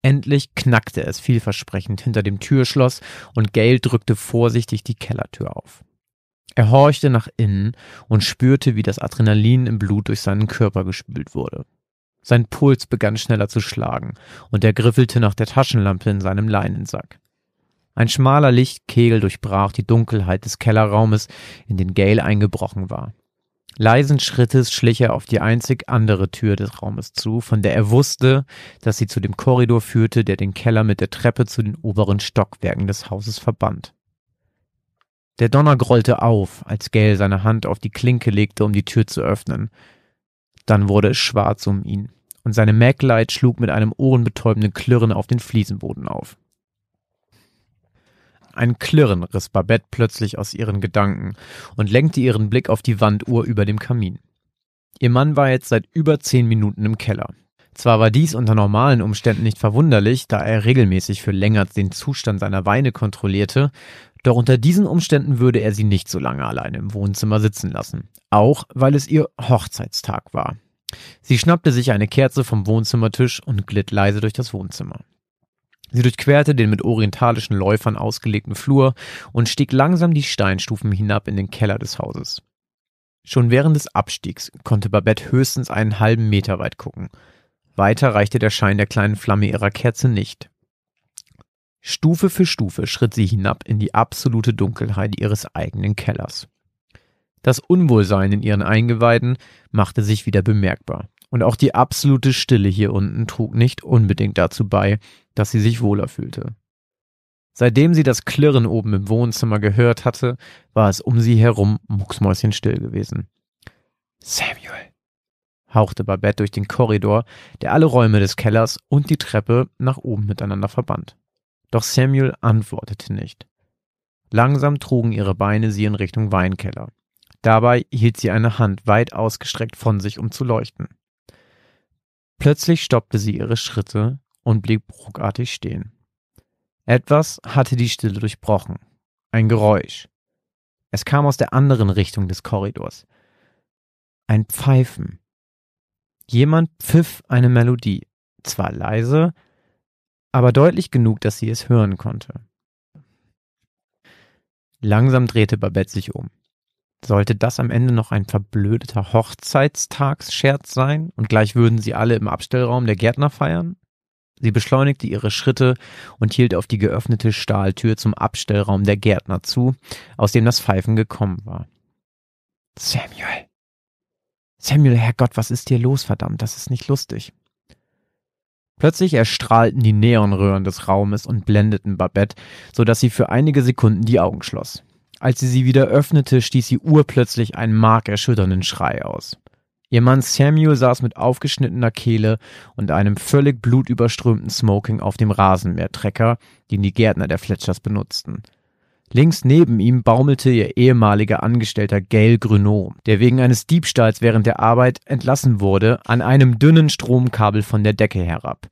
Endlich knackte es vielversprechend hinter dem Türschloss und Gail drückte vorsichtig die Kellertür auf. Er horchte nach innen und spürte, wie das Adrenalin im Blut durch seinen Körper gespült wurde. Sein Puls begann schneller zu schlagen und er griffelte nach der Taschenlampe in seinem Leinensack. Ein schmaler Lichtkegel durchbrach die Dunkelheit des Kellerraumes, in den Gale eingebrochen war. Leisen Schrittes schlich er auf die einzig andere Tür des Raumes zu, von der er wusste, dass sie zu dem Korridor führte, der den Keller mit der Treppe zu den oberen Stockwerken des Hauses verband. Der Donner grollte auf, als Gale seine Hand auf die Klinke legte, um die Tür zu öffnen. Dann wurde es schwarz um ihn, und seine Maglite schlug mit einem ohrenbetäubenden Klirren auf den Fliesenboden auf. Ein Klirren riss Babette plötzlich aus ihren Gedanken und lenkte ihren Blick auf die Wanduhr über dem Kamin. Ihr Mann war jetzt seit über zehn Minuten im Keller. Zwar war dies unter normalen Umständen nicht verwunderlich, da er regelmäßig für länger den Zustand seiner Weine kontrollierte, doch unter diesen Umständen würde er sie nicht so lange alleine im Wohnzimmer sitzen lassen. Auch weil es ihr Hochzeitstag war. Sie schnappte sich eine Kerze vom Wohnzimmertisch und glitt leise durch das Wohnzimmer. Sie durchquerte den mit orientalischen Läufern ausgelegten Flur und stieg langsam die Steinstufen hinab in den Keller des Hauses. Schon während des Abstiegs konnte Babette höchstens einen halben Meter weit gucken. Weiter reichte der Schein der kleinen Flamme ihrer Kerze nicht. Stufe für Stufe schritt sie hinab in die absolute Dunkelheit ihres eigenen Kellers. Das Unwohlsein in ihren Eingeweiden machte sich wieder bemerkbar. Und auch die absolute Stille hier unten trug nicht unbedingt dazu bei, dass sie sich wohler fühlte. Seitdem sie das Klirren oben im Wohnzimmer gehört hatte, war es um sie herum mucksmäuschenstill gewesen. Samuel, hauchte Babette durch den Korridor, der alle Räume des Kellers und die Treppe nach oben miteinander verband. Doch Samuel antwortete nicht. Langsam trugen ihre Beine sie in Richtung Weinkeller. Dabei hielt sie eine Hand weit ausgestreckt von sich, um zu leuchten. Plötzlich stoppte sie ihre Schritte und blieb ruckartig stehen. Etwas hatte die Stille durchbrochen. Ein Geräusch. Es kam aus der anderen Richtung des Korridors. Ein Pfeifen. Jemand pfiff eine Melodie. Zwar leise, aber deutlich genug, dass sie es hören konnte. Langsam drehte Babette sich um. Sollte das am Ende noch ein verblödeter Hochzeitstagsscherz sein und gleich würden sie alle im Abstellraum der Gärtner feiern? Sie beschleunigte ihre Schritte und hielt auf die geöffnete Stahltür zum Abstellraum der Gärtner zu, aus dem das Pfeifen gekommen war. Samuel. Samuel, Herrgott, was ist dir los, verdammt, das ist nicht lustig. Plötzlich erstrahlten die Neonröhren des Raumes und blendeten Babette, so dass sie für einige Sekunden die Augen schloss. Als sie sie wieder öffnete, stieß sie urplötzlich einen markerschütternden Schrei aus. Ihr Mann Samuel saß mit aufgeschnittener Kehle und einem völlig blutüberströmten Smoking auf dem Rasenmähertrecker, den die Gärtner der Fletchers benutzten. Links neben ihm baumelte ihr ehemaliger Angestellter Gail Gruneau, der wegen eines Diebstahls während der Arbeit entlassen wurde, an einem dünnen Stromkabel von der Decke herab.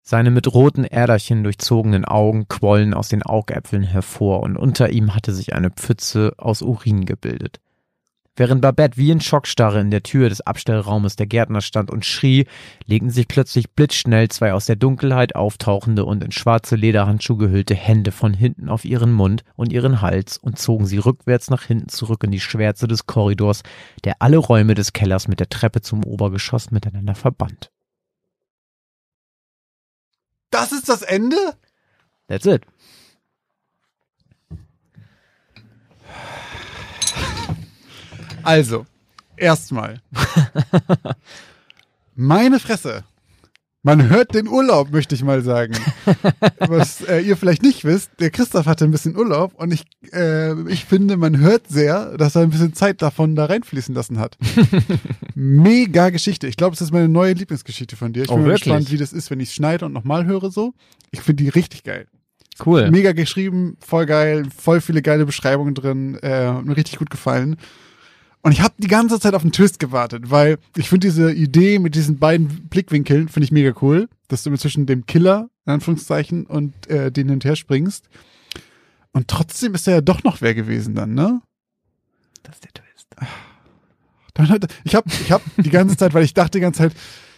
Seine mit roten Äderchen durchzogenen Augen quollen aus den Augäpfeln hervor und unter ihm hatte sich eine Pfütze aus Urin gebildet. Während Babette wie in Schockstarre in der Tür des Abstellraumes der Gärtner stand und schrie, legten sich plötzlich blitzschnell zwei aus der Dunkelheit auftauchende und in schwarze Lederhandschuhe gehüllte Hände von hinten auf ihren Mund und ihren Hals und zogen sie rückwärts nach hinten zurück in die Schwärze des Korridors, der alle Räume des Kellers mit der Treppe zum Obergeschoss miteinander verband. Das ist das Ende? That's it. Also, erstmal. Meine Fresse. Man hört den Urlaub, möchte ich mal sagen. Was äh, ihr vielleicht nicht wisst, der Christoph hatte ein bisschen Urlaub und ich, äh, ich finde, man hört sehr, dass er ein bisschen Zeit davon da reinfließen lassen hat. Mega Geschichte. Ich glaube, es ist meine neue Lieblingsgeschichte von dir. Ich Oh, bin gespannt, wie das ist, wenn ich schneide und nochmal höre so. Ich finde die richtig geil. Cool. Mega geschrieben, voll geil, voll viele geile Beschreibungen drin, äh, mir richtig gut gefallen. Und ich habe die ganze Zeit auf einen Twist gewartet, weil ich finde diese Idee mit diesen beiden Blickwinkeln finde ich mega cool, dass du immer zwischen dem Killer in Anführungszeichen und äh, den hin und her springst. Und trotzdem ist er ja doch noch wer gewesen dann, ne? Das ist der Twist. Dann hat, ich habe ich hab die ganze Zeit, weil ich dachte die ganze Zeit,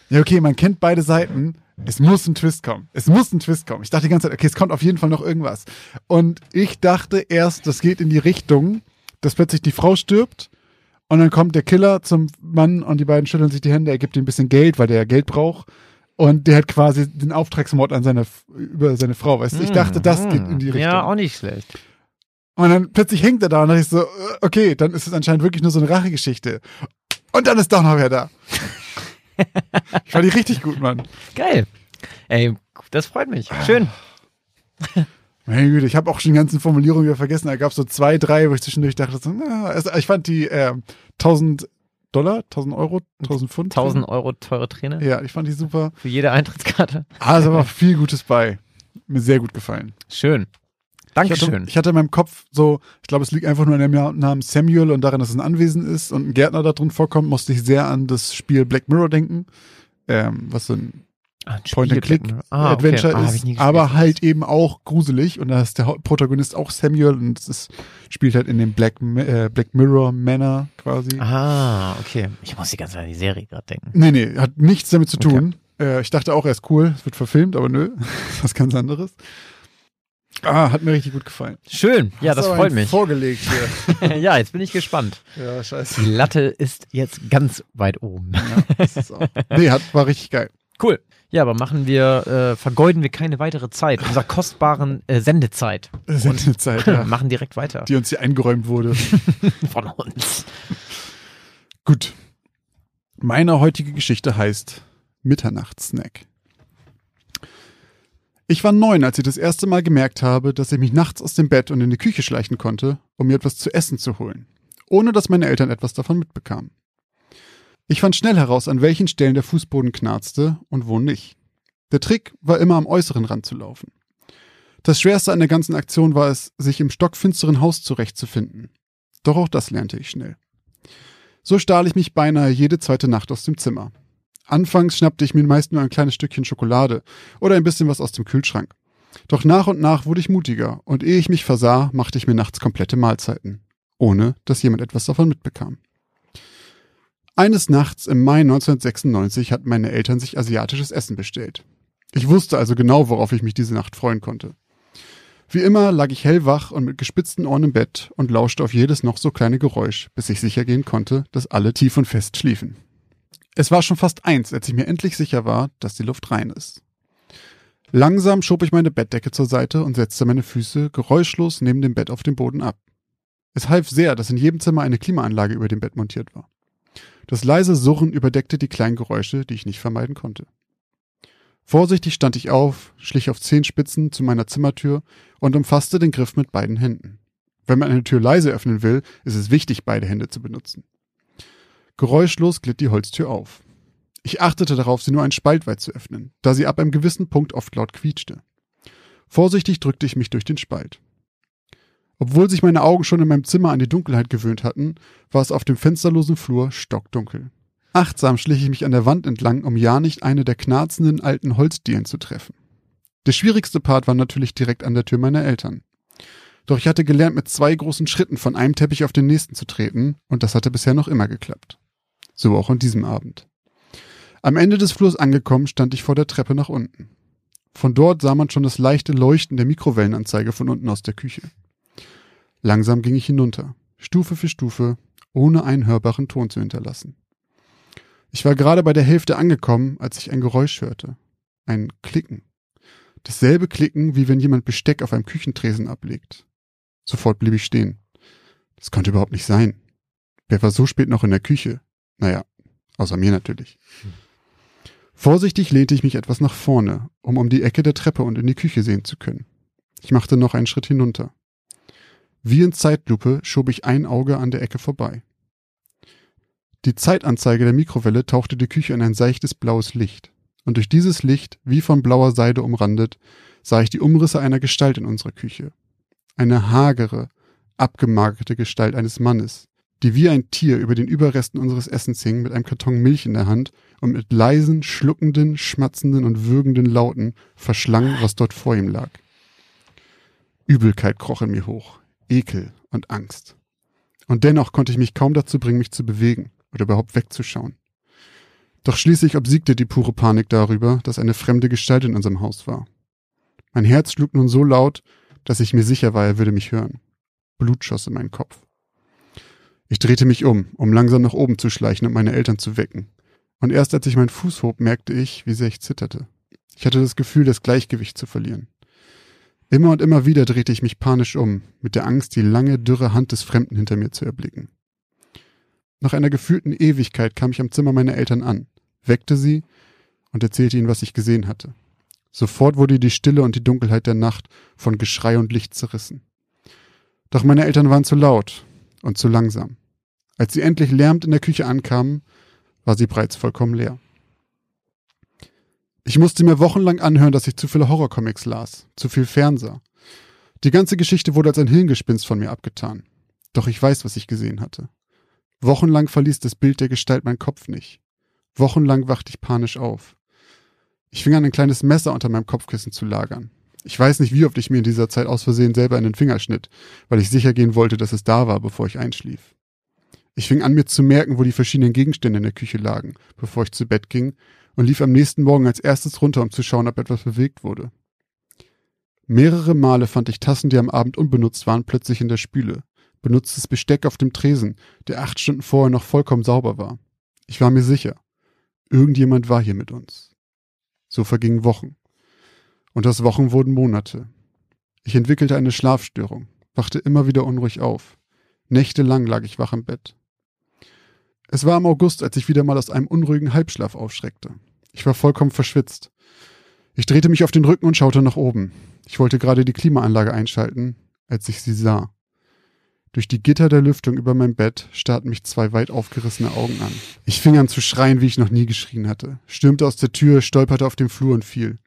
ja okay, man kennt beide Seiten, es muss ein Twist kommen. Es muss ein Twist kommen. Ich dachte die ganze Zeit, okay, es kommt auf jeden Fall noch irgendwas. Und ich dachte erst, das geht in die Richtung, dass plötzlich die Frau stirbt Und dann kommt der Killer zum Mann und die beiden schütteln sich die Hände. Er gibt ihm ein bisschen Geld, weil der Geld braucht. Und der hat quasi den Auftragsmord an seine, über seine Frau, weißt du? Ich dachte, das geht in die Richtung. Ja, auch nicht schlecht. Und dann plötzlich hängt er da und dann ich so, äh, okay, dann ist es anscheinend wirklich nur so eine Rachegeschichte. Und dann ist doch noch wer da. ich fand die richtig gut, Mann. Geil. Ey, das freut mich. Schön. Meine Güte, ich habe auch schon die ganzen Formulierungen wieder vergessen. Da gab es so zwei, drei, wo ich zwischendurch dachte, so, na, also ich fand die äh, 1000 Dollar, 1000 Euro, 1000 Pfund. 1000 Euro teure Trainer Ja, ich fand die super. für jede Eintrittskarte. Also war viel Gutes bei. Mir sehr gut gefallen. Schön. Ich hatte, Dankeschön. ich hatte in meinem Kopf so, ich glaube, es liegt einfach nur an dem Namen Samuel und daran, dass es ein Anwesen ist und ein Gärtner da drin vorkommt, musste ich sehr an das Spiel Black Mirror denken, ähm, was so ein Ah, ein Point-and-Click Ah, okay. Adventure Ah, ist, aber halt eben auch gruselig und da ist der Hauptprotagonist auch Samuel und es ist, spielt halt in dem Black, äh, Black Mirror Manor quasi. Ah, okay. Ich muss die ganze Zeit an die Serie gerade denken. Nee, nee, hat nichts damit zu Okay. tun. Äh, ich dachte auch, er ist cool, es wird verfilmt, aber nö, was ganz anderes. Ah, hat mir richtig gut gefallen. Schön. Ja, Hast das aber freut einen mich. Vorgelegt hier. ja, jetzt bin ich gespannt. ja, scheiße. Die Latte ist jetzt ganz weit oben. Ja, das ist auch. Nee, hat, war richtig geil. Cool. Ja, aber machen wir, äh, vergeuden wir keine weitere Zeit, unserer kostbaren äh, Sendezeit. Sendezeit, ja, Machen direkt weiter. die uns hier eingeräumt wurde. Von uns. Gut. Meine heutige Geschichte heißt Mitternachtssnack. Ich war neun, als ich das erste Mal gemerkt habe, dass ich mich nachts aus dem Bett und in die Küche schleichen konnte, um mir etwas zu essen zu holen, ohne dass meine Eltern etwas davon mitbekamen. Ich fand schnell heraus, an welchen Stellen der Fußboden knarzte und wo nicht. Der Trick war immer am äußeren Rand zu laufen. Das Schwerste an der ganzen Aktion war es, sich im stockfinsteren Haus zurechtzufinden. Doch auch das lernte ich schnell. So stahl ich mich beinahe jede zweite Nacht aus dem Zimmer. Anfangs schnappte ich mir meist nur ein kleines Stückchen Schokolade oder ein bisschen was aus dem Kühlschrank. Doch nach und nach wurde ich mutiger und ehe ich mich versah, machte ich mir nachts komplette Mahlzeiten, ohne dass jemand etwas davon mitbekam. Eines Nachts im Mai 1996 hatten meine Eltern sich asiatisches Essen bestellt. Ich wusste also genau, worauf ich mich diese Nacht freuen konnte. Wie immer lag ich hellwach und mit gespitzten Ohren im Bett und lauschte auf jedes noch so kleine Geräusch, bis ich sicher gehen konnte, dass alle tief und fest schliefen. Es war schon fast eins, als ich mir endlich sicher war, dass die Luft rein ist. Langsam schob ich meine Bettdecke zur Seite und setzte meine Füße geräuschlos neben dem Bett auf den Boden ab. Es half sehr, dass in jedem Zimmer eine Klimaanlage über dem Bett montiert war. Das leise Surren überdeckte die kleinen Geräusche, die ich nicht vermeiden konnte. Vorsichtig stand ich auf, schlich auf Zehenspitzen zu meiner Zimmertür und umfasste den Griff mit beiden Händen. Wenn man eine Tür leise öffnen will, ist es wichtig, beide Hände zu benutzen. Geräuschlos glitt die Holztür auf. Ich achtete darauf, sie nur einen Spalt weit zu öffnen, da sie ab einem gewissen Punkt oft laut quietschte. Vorsichtig drückte ich mich durch den Spalt. Obwohl sich meine Augen schon in meinem Zimmer an die Dunkelheit gewöhnt hatten, war es auf dem fensterlosen Flur stockdunkel. Achtsam schlich ich mich an der Wand entlang, um ja nicht eine der knarzenden alten Holzdielen zu treffen. Der schwierigste Part war natürlich direkt an der Tür meiner Eltern. Doch ich hatte gelernt, mit zwei großen Schritten von einem Teppich auf den nächsten zu treten, und das hatte bisher noch immer geklappt. So auch an diesem Abend. Am Ende des Flurs angekommen, stand ich vor der Treppe nach unten. Von dort sah man schon das leichte Leuchten der Mikrowellenanzeige von unten aus der Küche. Langsam ging ich hinunter, Stufe für Stufe, ohne einen hörbaren Ton zu hinterlassen. Ich war gerade bei der Hälfte angekommen, als ich ein Geräusch hörte. Ein Klicken. Dasselbe Klicken, wie wenn jemand Besteck auf einem Küchentresen ablegt. Sofort blieb ich stehen. Das konnte überhaupt nicht sein. Wer war so spät noch in der Küche? Naja, außer mir natürlich. Vorsichtig lehnte ich mich etwas nach vorne, um um die Ecke der Treppe und in die Küche sehen zu können. Ich machte noch einen Schritt hinunter. Wie in Zeitlupe schob ich ein Auge an der Ecke vorbei. Die Zeitanzeige der Mikrowelle tauchte die Küche in ein seichtes blaues Licht, und durch dieses Licht, wie von blauer Seide umrandet, sah ich die Umrisse einer Gestalt in unserer Küche. Eine hagere, abgemagerte Gestalt eines Mannes, die wie ein Tier über den Überresten unseres Essens hing mit einem Karton Milch in der Hand und mit leisen, schluckenden, schmatzenden und würgenden Lauten verschlang, was dort vor ihm lag. Übelkeit kroch in mir hoch, Ekel und Angst. Und dennoch konnte ich mich kaum dazu bringen, mich zu bewegen oder überhaupt wegzuschauen. Doch schließlich obsiegte die pure Panik darüber, dass eine fremde Gestalt in unserem Haus war. Mein Herz schlug nun so laut, dass ich mir sicher war, er würde mich hören. Blut schoss in meinen Kopf. Ich drehte mich um, um langsam nach oben zu schleichen und meine Eltern zu wecken. Und erst als ich meinen Fuß hob, merkte ich, wie sehr ich zitterte. Ich hatte das Gefühl, das Gleichgewicht zu verlieren. Immer und immer wieder drehte ich mich panisch um, mit der Angst, die lange, dürre Hand des Fremden hinter mir zu erblicken. Nach einer gefühlten Ewigkeit kam ich am Zimmer meiner Eltern an, weckte sie und erzählte ihnen, was ich gesehen hatte. Sofort wurde die Stille und die Dunkelheit der Nacht von Geschrei und Licht zerrissen. Doch meine Eltern waren zu laut und zu langsam. Als sie endlich lärmend in der Küche ankamen, war sie bereits vollkommen leer. Ich musste mir wochenlang anhören, dass ich zu viele Horrorcomics las, zu viel Fernseher. Die ganze Geschichte wurde als ein Hirngespinst von mir abgetan. Doch ich weiß, was ich gesehen hatte. Wochenlang verließ das Bild der Gestalt mein Kopf nicht. Wochenlang wachte ich panisch auf. Ich fing an, ein kleines Messer unter meinem Kopfkissen zu lagern. Ich weiß nicht, wie oft ich mir in dieser Zeit aus Versehen selber in den Finger schnitt, weil ich sicher gehen wollte, dass es da war, bevor ich einschlief. Ich fing an, mir zu merken, wo die verschiedenen Gegenstände in der Küche lagen, bevor ich zu Bett ging, und lief am nächsten Morgen als erstes runter, um zu schauen, ob etwas bewegt wurde. Mehrere Male fand ich Tassen, die am Abend unbenutzt waren, plötzlich in der Spüle, benutztes Besteck auf dem Tresen, der acht Stunden vorher noch vollkommen sauber war. Ich war mir sicher, irgendjemand war hier mit uns. So vergingen Wochen. Und aus Wochen wurden Monate. Ich entwickelte eine Schlafstörung, wachte immer wieder unruhig auf. Nächtelang lag ich wach im Bett. Es war im August, als ich wieder mal aus einem unruhigen Halbschlaf aufschreckte. Ich war vollkommen verschwitzt. Ich drehte mich auf den Rücken und schaute nach oben. Ich wollte gerade die Klimaanlage einschalten, als ich sie sah. Durch die Gitter der Lüftung über mein Bett starrten mich zwei weit aufgerissene Augen an. Ich fing an zu schreien, wie ich noch nie geschrien hatte, stürmte aus der Tür, stolperte auf dem Flur und fiel.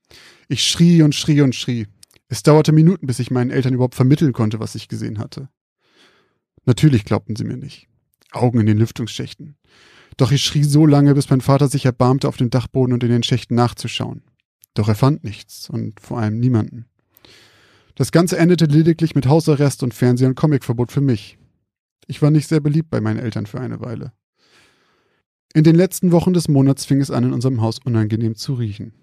Ich schrie und schrie und schrie. Es dauerte Minuten, bis ich meinen Eltern überhaupt vermitteln konnte, was ich gesehen hatte. Natürlich glaubten sie mir nicht. Augen in den Lüftungsschächten. Doch ich schrie so lange, bis mein Vater sich erbarmte, auf dem Dachboden und in den Schächten nachzuschauen. Doch er fand nichts und vor allem niemanden. Das Ganze endete lediglich mit Hausarrest und Fernseh- und Comicverbot für mich. Ich war nicht sehr beliebt bei meinen Eltern für eine Weile. In den letzten Wochen des Monats fing es an, in unserem Haus unangenehm zu riechen.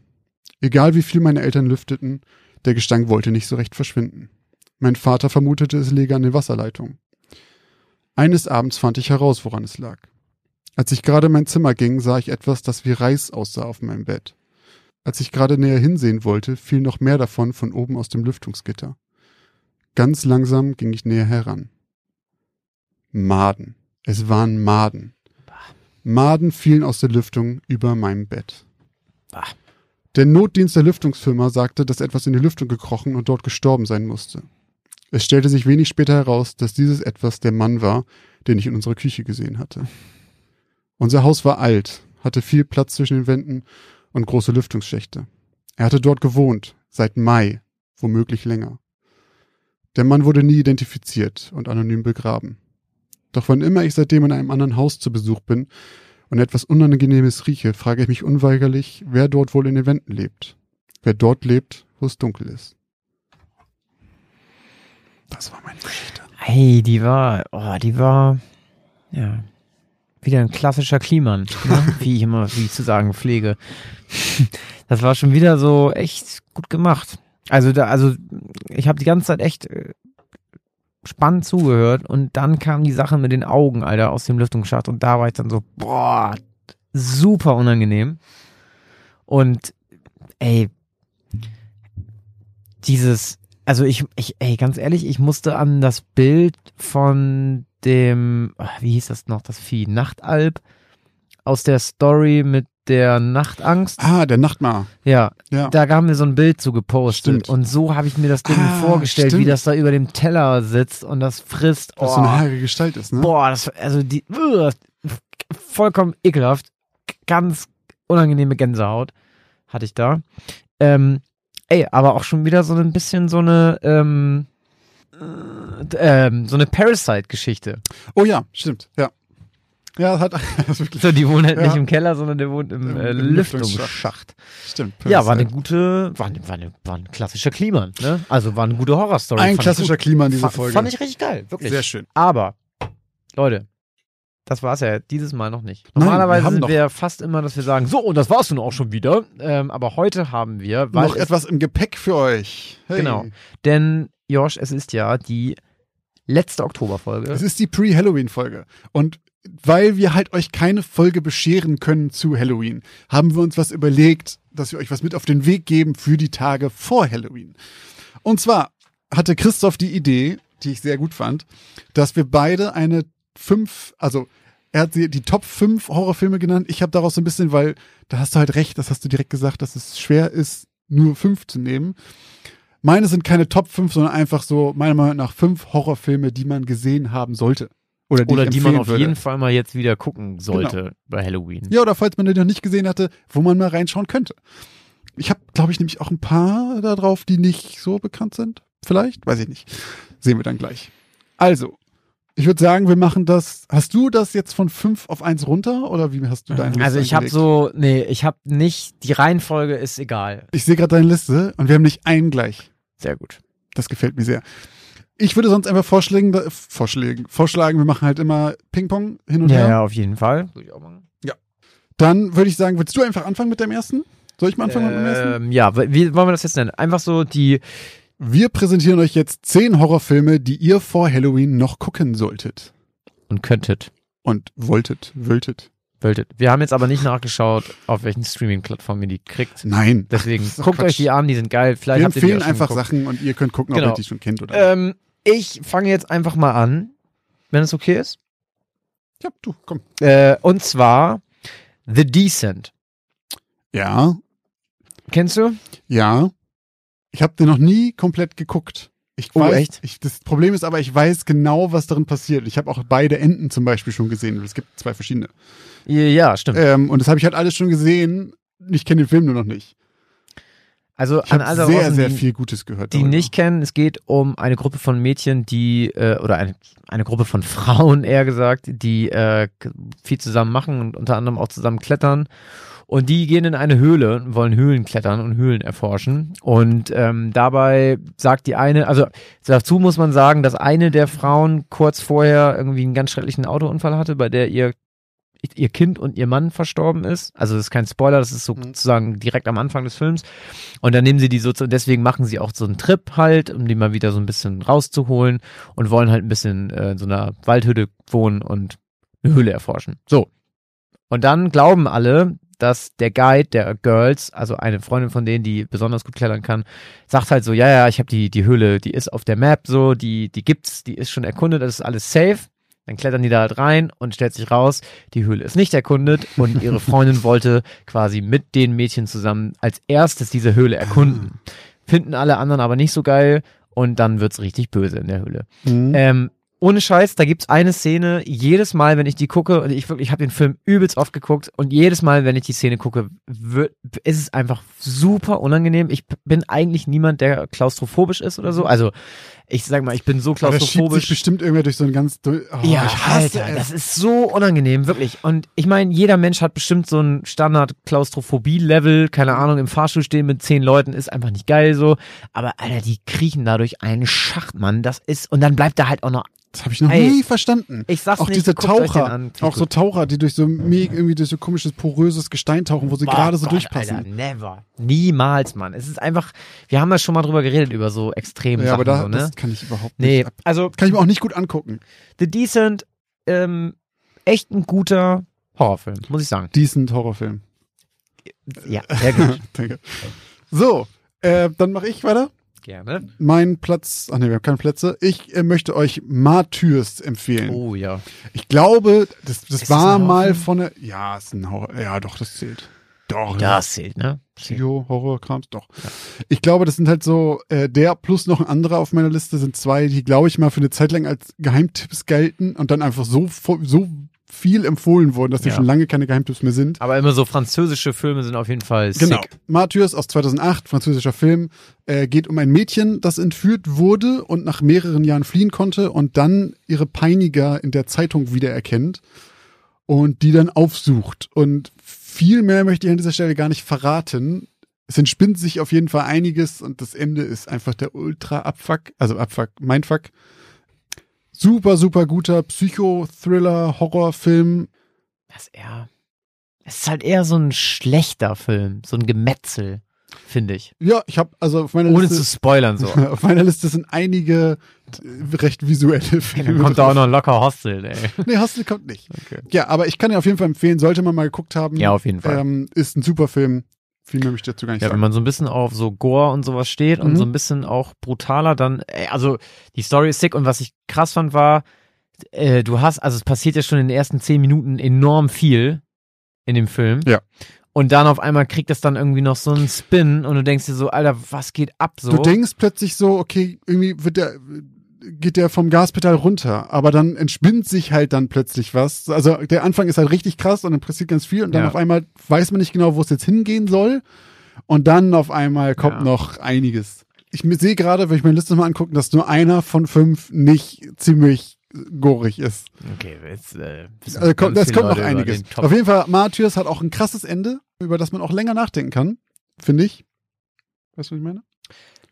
Egal wie viel meine Eltern lüfteten, der Gestank wollte nicht so recht verschwinden. Mein Vater vermutete, es läge an den Wasserleitungen. Eines Abends fand ich heraus, woran es lag. Als ich gerade in mein Zimmer ging, sah ich etwas, das wie Reis aussah auf meinem Bett. Als ich gerade näher hinsehen wollte, fiel noch mehr davon von oben aus dem Lüftungsgitter. Ganz langsam ging ich näher heran. Maden. Es waren Maden. Maden fielen aus der Lüftung über meinem Bett. Der Notdienst der Lüftungsfirma sagte, dass etwas in die Lüftung gekrochen und dort gestorben sein musste. Es stellte sich wenig später heraus, dass dieses etwas der Mann war, den ich in unserer Küche gesehen hatte. Unser Haus war alt, hatte viel Platz zwischen den Wänden und große Lüftungsschächte. Er hatte dort gewohnt, seit Mai, womöglich länger. Der Mann wurde nie identifiziert und anonym begraben. Doch wann immer ich seitdem in einem anderen Haus zu Besuch bin und etwas Unangenehmes rieche, frage ich mich unweigerlich, wer dort wohl in den Wänden lebt. Wer dort lebt, wo es dunkel ist. Das war meine Geschichte. Hey, die war, oh, die war, ja, wieder ein klassischer Kliman, ne? wie ich immer, wie ich zu sagen pflege. Das war schon wieder so echt gut gemacht. Also da, also ich habe die ganze Zeit echt äh, spannend zugehört und dann kam die Sache mit den Augen, Alter, aus dem Lüftungsschacht und da war ich dann so, boah, super unangenehm. Und ey, dieses, also ich, ich, ey, ganz ehrlich, ich musste an das Bild von dem, ah, wie hieß das noch, das Vieh, Nachtalb aus der Story mit der Nachtangst. Ah, der Nachtmar. Ja, Ja. da haben wir so ein Bild zu gepostet. Stimmt. Und so habe ich mir das Ding Ah, vorgestellt, wie stimmt. das da über dem Teller sitzt und das frisst. Oh, so eine haarige Gestalt ist, ne? boah, das, also die, uah, vollkommen ekelhaft. Ganz unangenehme Gänsehaut hatte ich da. Ähm, ey, aber auch schon wieder so ein bisschen so eine, ähm, äh, ähm, so eine Parasite-Geschichte. Oh ja, stimmt, ja. Ja, hat So, die wohnt halt Ja. nicht im Keller, sondern der wohnt im, Im- äh, im Lüftungsschacht. stimmt. Ja, war eine gute, war, eine, war, eine, war ein klassischer Klima, ne? Also war eine gute Horrorstory. Ein klassischer. Klima in dieser Folge. Fand ich richtig geil, wirklich. Sehr schön. Aber, Leute, das war's ja dieses Mal noch nicht. Nein, wir Normalerweise haben sind wir fast immer, dass wir sagen, so, und das war's nun auch schon wieder. Ähm, aber heute haben wir, Noch etwas im Gepäck für euch. Hey. Genau. denn Josh, es ist ja die letzte Oktoberfolge. Es ist die Pre-Halloween-Folge. Und weil wir halt euch keine Folge bescheren können zu Halloween, haben wir uns was überlegt, dass wir euch was mit auf den Weg geben für die Tage vor Halloween. Und zwar hatte Christoph die Idee, die ich sehr gut fand, dass wir beide eine fünf, also er hat die, die Top 5 Horrorfilme genannt. Ich habe daraus so ein bisschen, weil da hast du halt recht, das hast du direkt gesagt, dass es schwer ist, nur fünf zu nehmen. Meine sind keine Top 5, sondern einfach so, meiner Meinung nach, fünf Horrorfilme, die man gesehen haben sollte. Oder die, Oder die man auf würde. jeden Fall mal jetzt wieder gucken sollte bei Halloween. Ja, oder falls man den noch nicht gesehen hatte, wo man mal reinschauen könnte. Ich habe, glaube ich, nämlich auch ein paar da drauf, die nicht so bekannt sind. Vielleicht, weiß ich nicht. Sehen wir dann gleich. Also, ich würde sagen, wir machen das. Hast du das jetzt von fünf auf eins runter oder wie hast du deine Liste Also ich habe so, nee, ich habe nicht, die Reihenfolge ist egal. Ich sehe gerade deine Liste und wir haben nicht einen gleich. Sehr gut. Das gefällt mir sehr. Ich würde sonst einfach vorschlagen, vorschlagen, vorschlagen, wir machen halt immer Ping-Pong hin und Ja, her. ja, auf jeden Fall. Würde ich auch machen. Dann würde ich sagen, willst du einfach anfangen mit dem ersten? Soll ich mal anfangen mit dem ersten? Ähm, ja, wie wollen wir das jetzt nennen? Einfach so die, Wir präsentieren euch jetzt zehn Horrorfilme, die ihr vor Halloween noch gucken solltet. und könntet, Und wolltet, wolltet. wolltet. Wir haben jetzt aber nicht nachgeschaut, auf welchen Streaming-Plattformen ihr die kriegt. Nein. Deswegen guckt Quatsch. euch die an, die sind geil. Vielleicht Wir habt ihr empfehlen einfach geguckt. Sachen und ihr könnt gucken, ob Genau. ihr die schon kennt oder nicht. Ähm, ich fange jetzt einfach mal an, wenn es okay ist. Ja, du, komm. Äh, und zwar The Decent. Ja, Kennst du? ja. Ich habe den noch nie komplett geguckt. Ich Oh, weiß, echt? Ich, das Problem ist aber, ich weiß genau, was darin passiert. Ich habe auch beide Enden zum Beispiel schon gesehen. Es gibt zwei verschiedene. Ja, stimmt. Ähm, und das habe ich halt alles schon gesehen. Ich kenne den Film nur noch nicht. Also Ich an alle sehr, draußen, sehr die, viel Gutes gehört. die darüber. nicht kennen, es geht um eine Gruppe von Mädchen, die, äh, oder eine, eine Gruppe von Frauen eher gesagt, die äh, viel zusammen machen und unter anderem auch zusammen klettern. Und die gehen in eine Höhle und wollen Höhlen klettern und Höhlen erforschen. Und ähm, dabei sagt die eine, also dazu muss man sagen, dass eine der Frauen kurz vorher irgendwie einen ganz schrecklichen Autounfall hatte, bei der ihr ihr Kind und ihr Mann verstorben ist. Also das ist kein Spoiler, das ist Mhm. sozusagen direkt am Anfang des Films. Und dann nehmen sie die so, zu- deswegen machen sie auch so einen Trip halt, um die mal wieder so ein bisschen rauszuholen und wollen halt ein bisschen äh, in so einer Waldhütte wohnen und eine Höhle erforschen. So. Und dann glauben alle, dass der Guide der Girls, also eine Freundin von denen, die besonders gut klettern kann, sagt halt so, ja, ja, ich habe die, die Höhle, die ist auf der Map so, die, die gibt's, die ist schon erkundet, das ist alles safe. Dann klettern die da halt rein und stellt sich raus, die Höhle ist nicht erkundet und ihre Freundin wollte quasi mit den Mädchen zusammen als erstes diese Höhle erkunden. Finden alle anderen aber nicht so geil und dann wird's richtig böse in der Höhle. Mhm. Ähm, ohne Scheiß, da gibt's eine Szene, jedes Mal, wenn ich die gucke, und ich wirklich, ich habe den Film übelst oft geguckt, und jedes Mal, wenn ich die Szene gucke, wird, ist es einfach super unangenehm. Ich bin eigentlich niemand, der klaustrophobisch ist oder so. Also, ich sag mal, ich bin so Aber das sich klaustrophobisch. bestimmt irgendwer durch so ein ganz. Oh, Ja, ich hasse Alter, es. das ist so unangenehm, wirklich. Und ich meine, jeder Mensch hat bestimmt so ein Standard-Klaustrophobie-Level, keine Ahnung, im Fahrstuhl stehen mit zehn Leuten ist einfach nicht geil so. Aber Alter, die kriechen dadurch einen Schacht, Mann. Das ist, und dann bleibt da halt auch noch, Das habe ich noch Ey, nie verstanden. ich sag's auch nicht, diese Taucher, an. auch so Taucher, die durch so irgendwie durch so komisches poröses Gestein tauchen, wo sie gerade so Gott, durchpassen. Alter, never. Niemals, Mann. Es ist einfach, wir haben ja schon mal drüber geredet, über so extreme ja, Sachen, aber da, so, ne? das kann ich überhaupt Nee, nicht. ab- also Kann ich mir auch nicht gut angucken. The Decent, ähm, echt ein guter Horrorfilm, muss ich sagen. Decent Horrorfilm. Ja, sehr gut. Danke. So, äh, dann mache ich weiter. Gerne. Mein Platz, ach nee, wir haben keine Plätze. Ich äh, möchte euch Martyrs empfehlen. Oh ja. Ich glaube, das, das Ist das war ein mal von der, ja, ist ein Horror, ja, doch, das zählt. Doch, Das zählt, ne? Psycho, Horror, Krams, doch. Ich glaube, das sind halt so, äh, der plus noch ein anderer auf meiner Liste sind zwei, die, glaube ich, mal für eine Zeit lang als Geheimtipps gelten und dann einfach so, so viel empfohlen wurden, dass die Ja. schon lange keine Geheimtipps mehr sind. Aber immer so französische Filme sind auf jeden Fall Genau. sick. Martyrs aus 2008, französischer Film, äh, geht um ein Mädchen, das entführt wurde und nach mehreren Jahren fliehen konnte und dann ihre Peiniger in der Zeitung wiedererkennt und die dann aufsucht. Und viel mehr möchte ich an dieser Stelle gar nicht verraten. Es entspinnt sich auf jeden Fall einiges und das Ende ist einfach der Ultra-Abfuck, also Abfuck, Mindfuck. Super, super guter Psycho-Thriller, Horrorfilm. Das eher, es ist halt eher so ein schlechter Film, so ein Gemetzel. Finde ich. Ja, ich habe also auf meiner Ohne zu Liste spoilern so. auf meiner Liste sind einige äh, recht visuelle Filme. Dann kommt da auch drauf. noch locker Hostel, ey. Nee, Hostel kommt nicht. Okay. Ja, aber ich kann ja auf jeden Fall empfehlen, sollte man mal geguckt haben. Ja, auf jeden Fall. Ähm, ist ein super Film. Viel mehr möchte ich dazu gar nicht Ja, wenn sagen. man so ein bisschen auf so Gore und sowas steht und Mhm. so ein bisschen auch brutaler, dann, ey, also die Story ist sick und was ich krass fand war, äh, du hast, also es passiert ja schon in den ersten zehn Minuten enorm viel in dem Film. Ja. Und dann auf einmal kriegt das dann irgendwie noch so einen Spin und du denkst dir so, Alter, was geht ab so? Du denkst plötzlich so, okay, irgendwie wird der, geht der vom Gaspedal runter, aber dann entspinnt sich halt dann plötzlich was. Also der Anfang ist halt richtig krass und dann passiert ganz viel und dann Ja. auf einmal weiß man nicht genau, wo es jetzt hingehen soll. Und dann auf einmal kommt Ja. noch einiges. Ich sehe gerade, wenn ich meine Liste mal angucke, dass nur einer von fünf nicht ziemlich gorig ist. Okay, jetzt, äh, Also kommt, das kommt noch Leute einiges. Auf jeden Fall, Martyrs hat auch ein krasses Ende, über das man auch länger nachdenken kann, finde ich. Weißt du, was ich meine?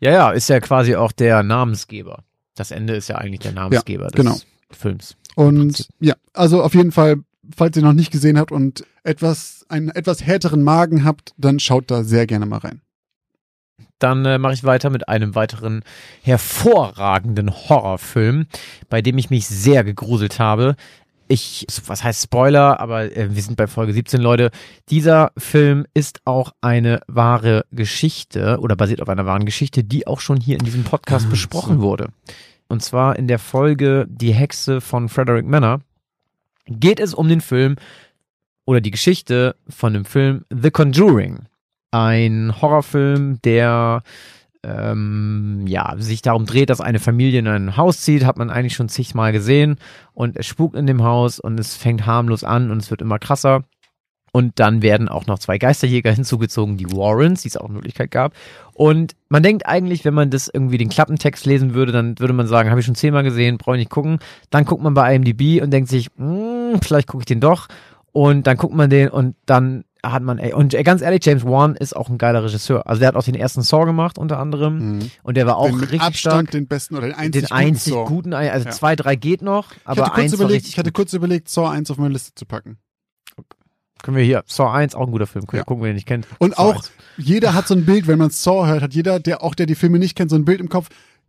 Ja, ja, ist ja quasi auch der Namensgeber. Das Ende ist ja eigentlich der Namensgeber des genau. Films. Und ja, also auf jeden Fall, falls ihr noch nicht gesehen habt und etwas, einen etwas härteren Magen habt, dann schaut da sehr gerne mal rein. Dann äh, mache ich weiter mit einem weiteren hervorragenden Horrorfilm, bei dem ich mich sehr gegruselt habe. Ich, was heißt Spoiler, aber äh, wir sind bei Folge 17, Leute. Dieser Film ist auch eine wahre Geschichte oder basiert auf einer wahren Geschichte, die auch schon hier in diesem Podcast Ah, besprochen so. wurde. Und zwar in der Folge Die Hexe von Frederick Manor geht es um den Film oder die Geschichte von dem Film The Conjuring. Ein Horrorfilm, der ähm, ja, sich darum dreht, dass eine Familie in ein Haus zieht, hat man eigentlich schon zigmal gesehen und es spukt in dem Haus und es fängt harmlos an und es wird immer krasser. Und dann werden auch noch zwei Geisterjäger hinzugezogen, die Warrens, die es auch in Möglichkeit gab. Und man denkt eigentlich, wenn man das irgendwie den Klappentext lesen würde, dann würde man sagen, habe ich schon zehnmal gesehen, brauche ich nicht gucken. Dann guckt man bei IMDb und denkt sich, "Hm, vielleicht gucke ich den doch. Und dann guckt man den und dann hat man, ey, und ganz ehrlich, James Wan ist auch ein geiler Regisseur. Also der hat auch den ersten Saw gemacht unter anderem. Und der war auch den mit richtig Abstand stark. den besten oder den einzig Den einzig guten Saw. guten, also Ja. zwei, drei geht noch, Ich aber hatte, kurz überlegt, ich hatte gut. kurz überlegt, Saw 1 auf meine Liste zu packen. Können wir hier, Saw 1, auch ein guter Film, können Ja. wir gucken, wer den nicht kennt. Und Saw auch, 1. jeder hat so ein Bild, wenn man Saw hört, hat jeder, der auch der die Filme nicht kennt, so ein Bild im Kopf.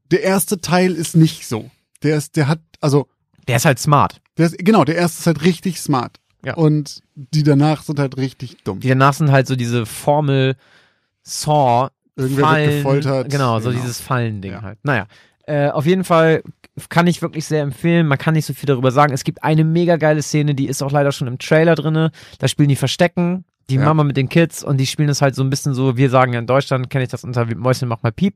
Der erste Teil ist nicht so. Der ist, der hat, also, Der ist halt smart. der ist, genau, der erste ist halt richtig smart. Ja. Und die danach sind halt richtig dumm. Die danach sind halt so diese Formel Saw, Irgendwer Fallen, wird gefoltert. Genau, so dieses Fallending halt. Naja, äh, auf jeden Fall kann ich wirklich sehr empfehlen. Man kann nicht so viel darüber sagen. Es gibt eine mega geile Szene, die ist auch leider schon im Trailer drinne. Da spielen die Verstecken, die Ja. Mama mit den Kids und die spielen das halt so ein bisschen so, wir sagen ja in Deutschland, kenne ich das unter Mäuschen macht mal Piep.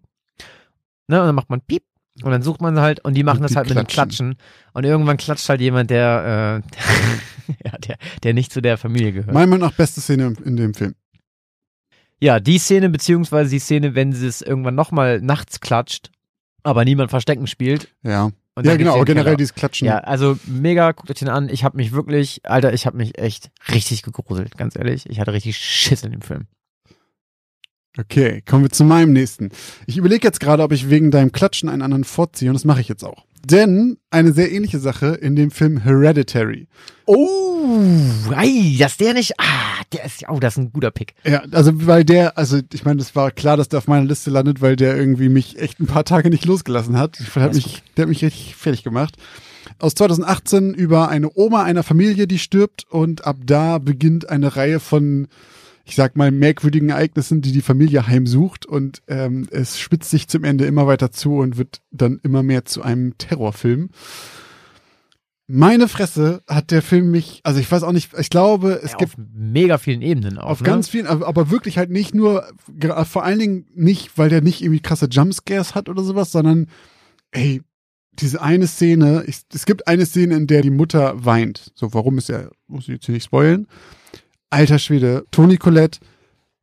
Ne, und dann macht man Piep. Und dann sucht man halt, und die machen Und das halt mit dem klatschen. Klatschen. Und irgendwann klatscht halt jemand, der, äh, ja, der, der nicht zu der Familie gehört. Meiner Meinung nach beste Szene in, dem Film. Ja, die Szene, beziehungsweise die Szene, wenn sie es irgendwann nochmal nachts klatscht, aber niemand Verstecken spielt. Ja. Und ja, genau, aber generell Keller. dieses Klatschen. Ja, also mega, guckt euch den an. Ich habe mich wirklich, Alter, ich habe mich echt richtig gegruselt, ganz ehrlich. Ich hatte richtig Schiss in dem Film. Okay, kommen wir zu meinem nächsten. Ich überlege jetzt gerade, ob ich wegen deinem Klatschen einen anderen vorziehe und das mache ich jetzt auch. Denn eine sehr ähnliche Sache in dem Film Hereditary. Oh, ei, dass der nicht, ah, der ist, oh, das ist ein guter Pick. Ja, also weil der, also ich meine, es war klar, dass der auf meiner Liste landet, weil der irgendwie mich echt ein paar Tage nicht losgelassen hat. Der hat mich, der hat mich richtig fertig gemacht. Aus 2018 über eine Oma einer Familie, die stirbt und ab da beginnt eine Reihe von, ich sag mal, merkwürdigen Ereignissen, die die Familie heimsucht und ähm, es spitzt sich zum Ende immer weiter zu und wird dann immer mehr zu einem Terrorfilm. Meine Fresse hat der Film mich, also ich weiß auch nicht, ich glaube, es ja, gibt auf mega vielen Ebenen auch. auf ne? ganz vielen, aber, wirklich halt nicht nur, vor allen Dingen nicht, weil der nicht irgendwie krasse Jumpscares hat oder sowas, sondern, ey, diese eine Szene, ich, es gibt eine Szene, in der die Mutter weint. So, warum ist ja, muss ich jetzt hier nicht spoilen. Alter Schwede, Toni Collette,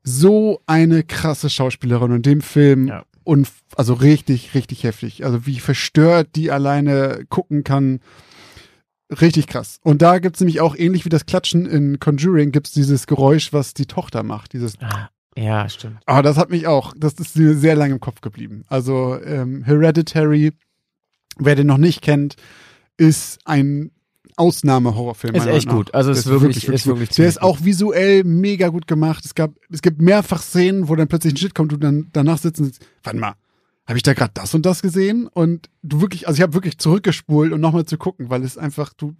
so eine krasse Schauspielerin und in dem Film Ja. und also richtig, richtig heftig. Also wie verstört die alleine gucken kann. Richtig krass. Und da gibt's nämlich auch ähnlich wie das Klatschen in Conjuring gibt's dieses Geräusch, was die Tochter macht. Dieses Ah, ja, stimmt. Ah, das hat mich auch, das ist mir sehr lange im Kopf geblieben. Also ähm, Hereditary, wer den noch nicht kennt, ist ein Ausnahme-Horrorfilm. Ist echt nach. gut. Also Der ist wirklich- ist gut. wirklich Der ist auch visuell mega gut gemacht. Es gab, es gibt mehrfach Szenen, wo dann plötzlich ein Shit kommt und du dann danach sitzen und sagst, warte mal, habe ich da gerade das und das gesehen? Und du wirklich, also ich habe wirklich zurückgespult und nochmal zu gucken, weil es einfach, du,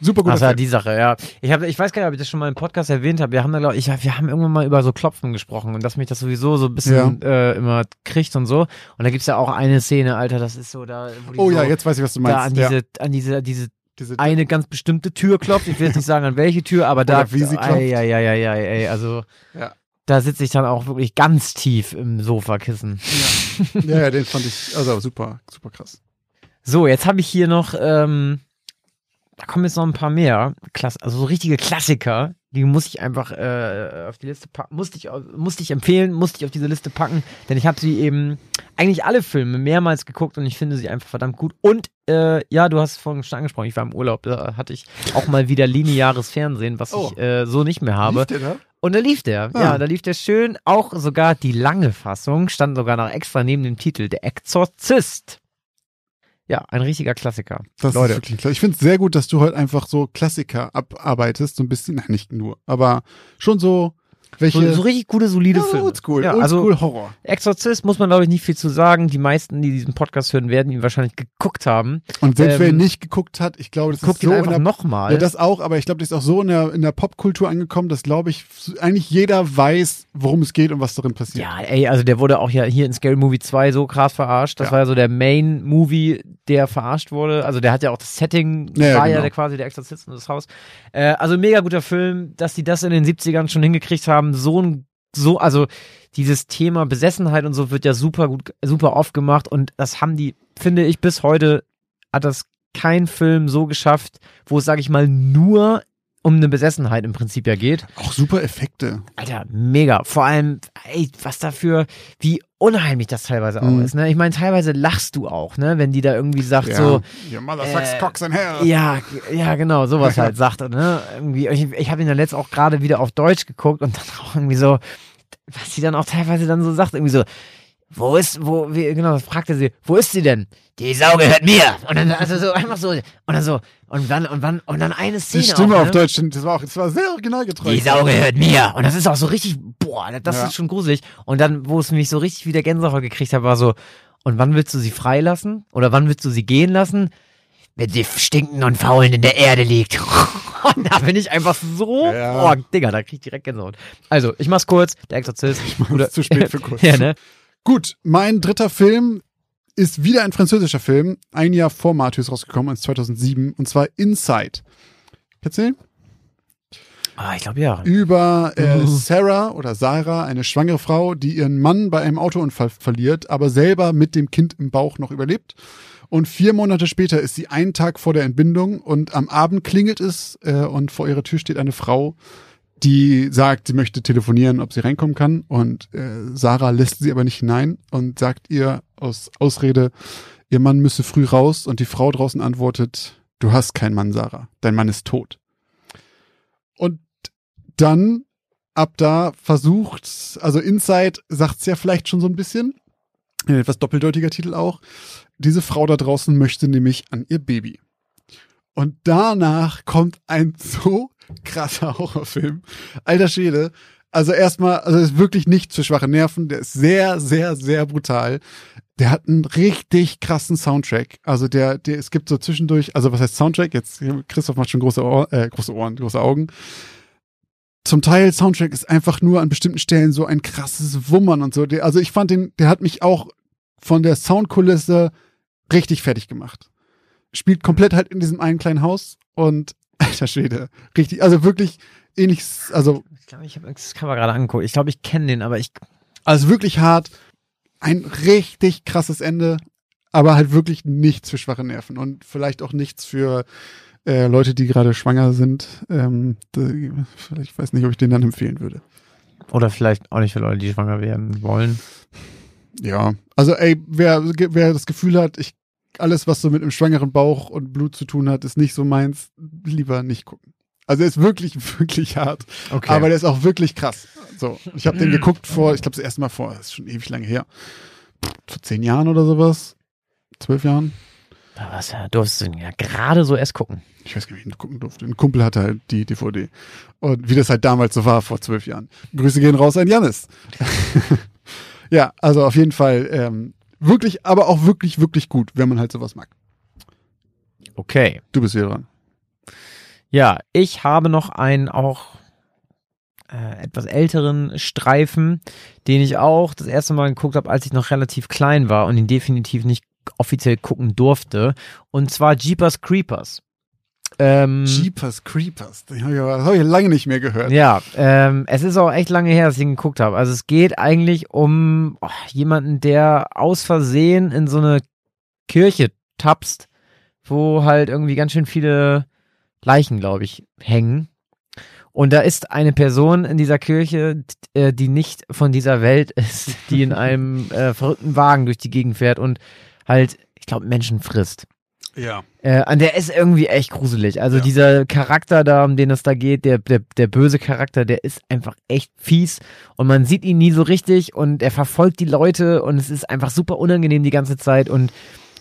super gut. Ach ja, die Sache, ja. Ich, hab, ich weiß gar nicht, ob ich das schon mal im Podcast erwähnt habe. Wir haben da, glaub ich, wir haben irgendwann mal über so Klopfen gesprochen und dass mich das sowieso so ein bisschen äh, immer kriegt und so. Und da gibt's ja auch eine Szene, Alter, das ist so da, wo die oh so ja, jetzt weiß ich, was du da meinst. an ja, diese, an diese, diese diese, eine ganz bestimmte Tür klopft. Ich will jetzt nicht sagen, an welche Tür, aber da. Oder wie sie klopft. Ei, ei, ei, ei, ei, also. Ja. Da sitze ich dann auch wirklich ganz tief im Sofakissen. ja, ja, den fand ich, also super, super krass. So, jetzt habe ich hier noch, ähm, da kommen jetzt noch ein paar mehr, Klass also so richtige Klassiker, die muss ich einfach äh, auf die Liste packen, musste ich, musste ich empfehlen, musste ich auf diese Liste packen, denn ich habe sie eben eigentlich alle Filme mehrmals geguckt und ich finde sie einfach verdammt gut. Und äh, ja, du hast es vorhin schon angesprochen, ich war im Urlaub, da hatte ich auch mal wieder lineares Fernsehen, was Oh. ich äh, so nicht mehr habe. Lief der da? Und da lief der, Ah. ja, da lief der schön. Auch sogar die lange Fassung stand sogar noch extra neben dem Titel, der Exorzist. Ja, ein richtiger Klassiker. Das Leute. ist wirklich klar. Ich finde es sehr gut, dass du heute einfach so Klassiker abarbeitest, so ein bisschen, nein, nicht nur, aber schon so welche So, so richtig gute, solide ja, Filme. Oldschool, Ja, Oldschool also Horror. Exorzist muss man, glaube ich, nicht viel zu sagen. Die meisten, die diesen Podcast hören, werden ihn wahrscheinlich geguckt haben. Und selbst wer ähm, ihn nicht geguckt hat, ich glaube, das Guckt ist so ihn in einfach nochmal. ja, das auch, aber ich glaube, das ist auch so in der, in der Popkultur angekommen, dass, glaube ich, eigentlich jeder weiß, worum es geht und was darin passiert. Ja, ey, also der wurde auch ja hier in Scary Movie 2 so krass verarscht. Das Ja. war ja so der Main-Movie, der verarscht wurde. Also der hat ja auch das Setting, Ja, ja, war ja genau. der quasi der Exorzist und das Haus. Äh, also mega guter Film, dass die das in den 70ern schon hingekriegt haben. So ein, so, also dieses Thema Besessenheit und so wird ja super gut, super oft gemacht und das haben die, finde ich, bis heute hat das kein Film so geschafft, wo es, sag ich mal, nur um eine Besessenheit im Prinzip ja geht. Auch super Effekte. Alter, mega. Vor allem, ey, was dafür, wie unheimlich das teilweise auch Mhm. ist. Ne? Ich meine, teilweise lachst du auch, ne, wenn die da irgendwie sagt Ja. so, Your mother sucks äh, cocks in hell. ja, ja, genau, sowas halt sagt ne? Irgendwie, ich, ich habe ihn dann letzt auch gerade wieder auf Deutsch geguckt und dann auch irgendwie so, was sie dann auch teilweise dann so sagt, irgendwie so, wo ist, wo, wie, genau, fragte sie, wo ist sie denn? Die Sau gehört mir. Und dann, also so, einfach so, und dann so, und dann, und dann, und dann eine Die Szene. Stimme auch, auf ne? Deutsch, das war auch, das war sehr originalgetreu. Die Sau gehört mir. Und das ist auch so richtig, boah, das Ja. ist schon gruselig. Und dann, wo es mich so richtig wieder Gänsehaut gekriegt hat, war so, und wann willst du sie freilassen? Oder wann willst du sie gehen lassen? Wenn sie stinken und faulen in der Erde liegt. und da bin ich einfach so, Ja. oh, Digga, da krieg ich direkt Gänsehaut. Also, ich mach's kurz, der Exorzist. Oder zu spät für kurz. ja, ne? Gut, mein dritter Film ist wieder ein französischer Film, ein Jahr vor Matthäus rausgekommen, ist 2007, und zwar Inside. Kennst du den? Ah, ich glaube ja. Über äh, Mhm. Sarah oder Sarah, eine schwangere Frau, die ihren Mann bei einem Autounfall verliert, aber selber mit dem Kind im Bauch noch überlebt. Und vier Monate später ist sie einen Tag vor der Entbindung und am Abend klingelt es äh, und vor ihrer Tür steht eine Frau, die sagt, sie möchte telefonieren, ob sie reinkommen kann. Und äh, Sarah lässt sie aber nicht hinein und sagt ihr aus Ausrede, ihr Mann müsse früh raus. Und die Frau draußen antwortet, du hast keinen Mann, Sarah. Dein Mann ist tot. Und dann ab da versucht, also Inside sagt's ja vielleicht schon so ein bisschen, ein etwas doppeldeutiger Titel auch, diese Frau da draußen möchte nämlich an ihr Baby. Und danach kommt ein so krasser Horrorfilm. Alter Schwede. Also erstmal, also ist wirklich nicht für schwache Nerven. Der ist sehr, sehr, sehr brutal. Der hat einen richtig krassen Soundtrack. Also der, der, es gibt so zwischendurch, also was heißt Soundtrack? Jetzt, Christoph macht schon große, Ohr, äh, große Ohren, große Augen. Zum Teil Soundtrack ist einfach nur an bestimmten Stellen so ein krasses Wummern und so. Der, also ich fand den, der hat mich auch von der Soundkulisse richtig fertig gemacht. Spielt komplett halt in diesem einen kleinen Haus und alter Schwede, richtig, also wirklich ähnlich, also, Ich glaube, ich habe das Cover gerade angeguckt. Ich glaube, ich kenne den, aber ich. also wirklich hart. Ein richtig krasses Ende, aber halt wirklich nichts für schwache Nerven und vielleicht auch nichts für äh, Leute, die gerade schwanger sind. Ähm, da- ich weiß nicht, ob ich den dann empfehlen würde. Oder vielleicht auch nicht für Leute, die schwanger werden wollen. Ja, also ey, wer, wer das Gefühl hat, ich alles, was so mit einem schwangeren Bauch und Blut zu tun hat, ist nicht so meins, lieber nicht gucken. Also er ist wirklich, wirklich hart. Okay. Aber der ist auch wirklich krass. So, ich habe den geguckt vor, ich glaube das erste Mal vor, das ist schon ewig lange her. Vor zehn Jahren oder sowas. Zwölf Jahren. Was ja, durfst du denn ja gerade so erst gucken. Ich weiß gar nicht, wie ich ihn gucken durfte. Ein Kumpel hatte halt die DVD. Und wie das halt damals so war, vor zwölf Jahren. Grüße gehen raus an Janis. ja, also auf jeden Fall ähm, wirklich, aber auch wirklich, wirklich gut, wenn man halt sowas mag. Okay. Du bist wieder dran. Ja, ich habe noch einen auch äh, etwas älteren Streifen, den ich auch das erste Mal geguckt habe, als ich noch relativ klein war und ihn definitiv nicht offiziell gucken durfte. Und zwar Jeepers Creepers. Ähm, Jeepers Creepers. Das habe ich, lange nicht mehr gehört. ja, ähm, es ist auch echt lange her, dass ich ihn geguckt habe. Also es geht eigentlich um oh, jemanden, der aus Versehen in so eine Kirche tapst, wo halt irgendwie ganz schön viele Leichen, glaube ich, hängen. Und da ist eine Person in dieser Kirche, äh, die nicht von dieser Welt ist, die in einem äh, verrückten Wagen durch die Gegend fährt und halt, ich glaube, Menschen frisst. Ja. Äh, an der ist irgendwie echt gruselig. Also Ja. dieser Charakter da, um den es da geht, der, der, der böse Charakter, der ist einfach echt fies und man sieht ihn nie so richtig und er verfolgt die Leute und es ist einfach super unangenehm die ganze Zeit und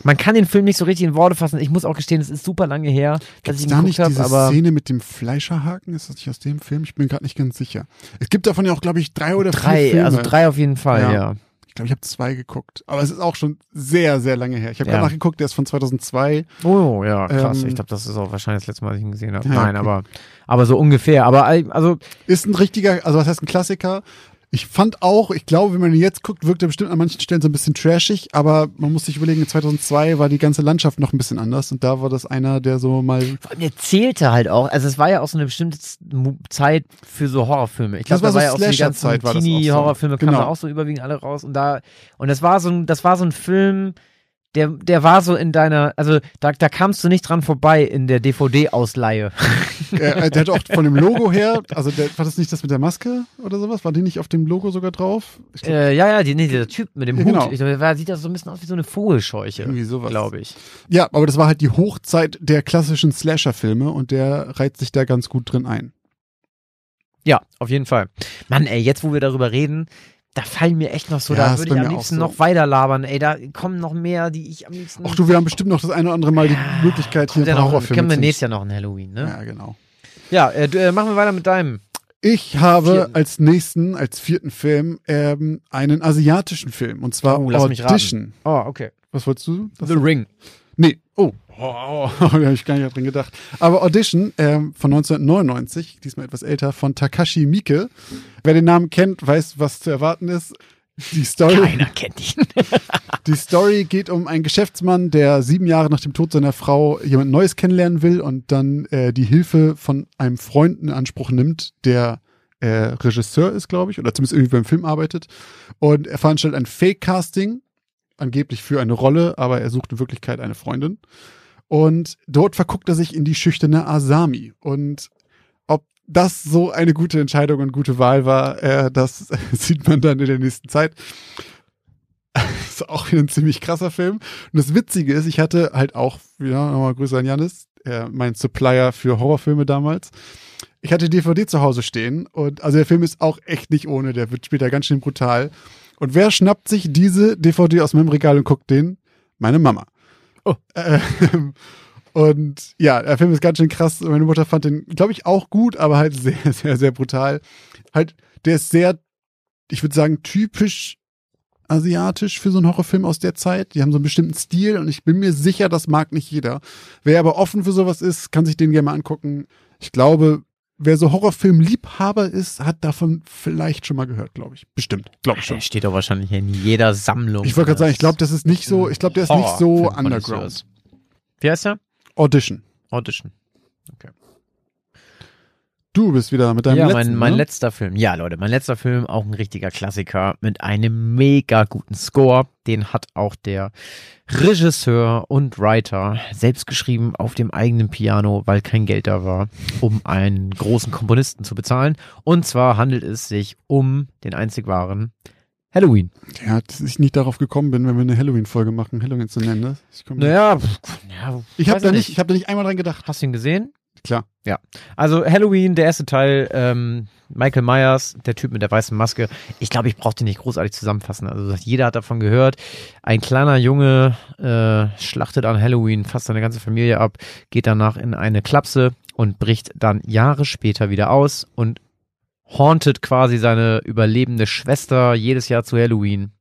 man kann den Film nicht so richtig in Worte fassen. Ich muss auch gestehen, es ist super lange her, dass Gibt's ich ihn da nicht geguckt habe, diese aber Szene mit dem Fleischerhaken? Ist das nicht aus dem Film? Ich bin gerade nicht ganz sicher. Es gibt davon ja auch, glaube ich, drei oder vier drei, Filme. also drei auf jeden Fall, Ja. ja. Ich glaube, ich habe zwei geguckt. Aber es ist auch schon sehr, sehr lange her. Ich habe Ja. gerade nachgeguckt, der ist von 2002. Oh, ja, krass. Ähm, ich glaube, das ist auch wahrscheinlich das letzte Mal, dass ich ihn gesehen habe. Ja, Nein, okay. aber, aber so ungefähr. Aber also, Ist ein richtiger, also was heißt ein Klassiker? Ich fand auch, ich glaube, wenn man ihn jetzt guckt, wirkt er bestimmt an manchen Stellen so ein bisschen trashig, aber man muss sich überlegen, 2002 war die ganze Landschaft noch ein bisschen anders und da war das einer, der so mal, Vor allem, der zählte halt auch. Also es war ja auch so eine bestimmte Zeit für so Horrorfilme. Ich Das glaube, war da so war ja auch so die war das auch so. Teenie-Horrorfilme kamen Genau. auch so überwiegend alle raus und da und das war so ein, das war so ein Film, der, der war so in deiner, also da, da kamst du nicht dran vorbei in der DVD-Ausleihe. äh, der hat auch von dem Logo her, also der, war das nicht das mit der Maske oder sowas? War die nicht auf dem Logo sogar drauf? Glaub, äh, ja, ja, die, nee, dieser Typ mit dem Ja, Hut. genau. Ich, der sieht das so ein bisschen aus wie so eine Vogelscheuche. Irgendwie sowas. Glaube ich. ja, aber das war halt die Hochzeit der klassischen Slasher-Filme und der reiht sich da ganz gut drin ein. Ja, auf jeden Fall. Mann, ey, jetzt wo wir darüber reden, da fallen mir echt noch so, Ja, da ist würde ich am liebsten so. noch weiter labern, ey, da kommen noch mehr, die ich am liebsten. Ach du, wir haben bestimmt noch das eine oder andere Mal die Möglichkeit, hier Kommt ja ein paar noch, Horrorfilme können wir zu- nächstes Jahr noch ein Halloween, ne? Ja, genau. Ja, äh, du, äh, machen wir weiter mit deinem. Ich habe Vierten. als nächsten, als vierten Film ähm, einen asiatischen Film und zwar Oh, lass mich raten. Audition. Oh, okay. Was wolltest du? Was? The Ring. Nee, oh, oh, da habe ich gar nicht dran gedacht. Aber Audition ähm, von 1999, diesmal etwas älter, von Takashi Miike. Wer den Namen kennt, weiß, was zu erwarten ist. Die Story, Keiner kennt ihn. die Story geht um einen Geschäftsmann, der sieben Jahre nach dem Tod seiner Frau jemand Neues kennenlernen will und dann äh, die Hilfe von einem Freund in Anspruch nimmt, der äh, Regisseur ist, glaube ich, oder zumindest irgendwie beim Film arbeitet. Und er veranstaltet ein Fake-Casting, angeblich für eine Rolle, aber er sucht in Wirklichkeit eine Freundin. Und dort verguckt er sich in die schüchterne Asami. Und ob das so eine gute Entscheidung und gute Wahl war, äh, das sieht man dann in der nächsten Zeit. ist auch wieder ein ziemlich krasser Film. Und das Witzige ist, ich hatte halt auch, ja, nochmal Grüße an Janis, äh, mein Supplier für Horrorfilme damals. Ich hatte DVD zu Hause stehen und also der Film ist auch echt nicht ohne, der wird später ganz schön brutal. Und wer schnappt sich diese DVD aus meinem Regal und guckt den? Meine Mama. Oh. Ähm, und ja, der Film ist ganz schön krass. Meine Mutter fand den, glaube ich, auch gut, aber halt sehr, sehr, sehr brutal. Halt, der ist sehr, ich würde sagen, typisch asiatisch für so einen Horrorfilm aus der Zeit. Die haben so einen bestimmten Stil und ich bin mir sicher, das mag nicht jeder. Wer aber offen für sowas ist, kann sich den gerne mal angucken. Ich glaube, wer so Horrorfilm-Liebhaber ist, hat davon vielleicht schon mal gehört, glaube ich. Bestimmt, glaube ich schon. Der steht doch wahrscheinlich in jeder Sammlung. Ich wollte gerade sagen, ich glaube, das ist nicht so, ich glaube, der ist nicht so underground. Wie heißt der? Audition. Audition. Du bist wieder mit deinem ja, letzten, mein, mein ne? letzter Film. Ja, Leute, mein letzter Film, auch ein richtiger Klassiker mit einem mega guten Score. Den hat auch der Regisseur und Writer selbst geschrieben auf dem eigenen Piano, weil kein Geld da war, um einen großen Komponisten zu bezahlen. Und zwar handelt es sich um den einzig wahren Halloween. Ja, dass ich nicht darauf gekommen bin, wenn wir eine Halloween-Folge machen, Halloween zu nennen. Ne? Ich, Naja, pff, ja, ich habe da nicht, ich habe da nicht einmal dran gedacht. Hast du ihn gesehen? Klar. Also Halloween, der erste Teil, ähm, Michael Myers, der Typ mit der weißen Maske. Ich glaube, ich brauche den nicht großartig zusammenfassen. Also jeder hat davon gehört. Ein kleiner Junge äh, schlachtet an Halloween fast seine ganze Familie ab, geht danach in eine Klapse und bricht dann Jahre später wieder aus und hauntet quasi seine überlebende Schwester jedes Jahr zu Halloween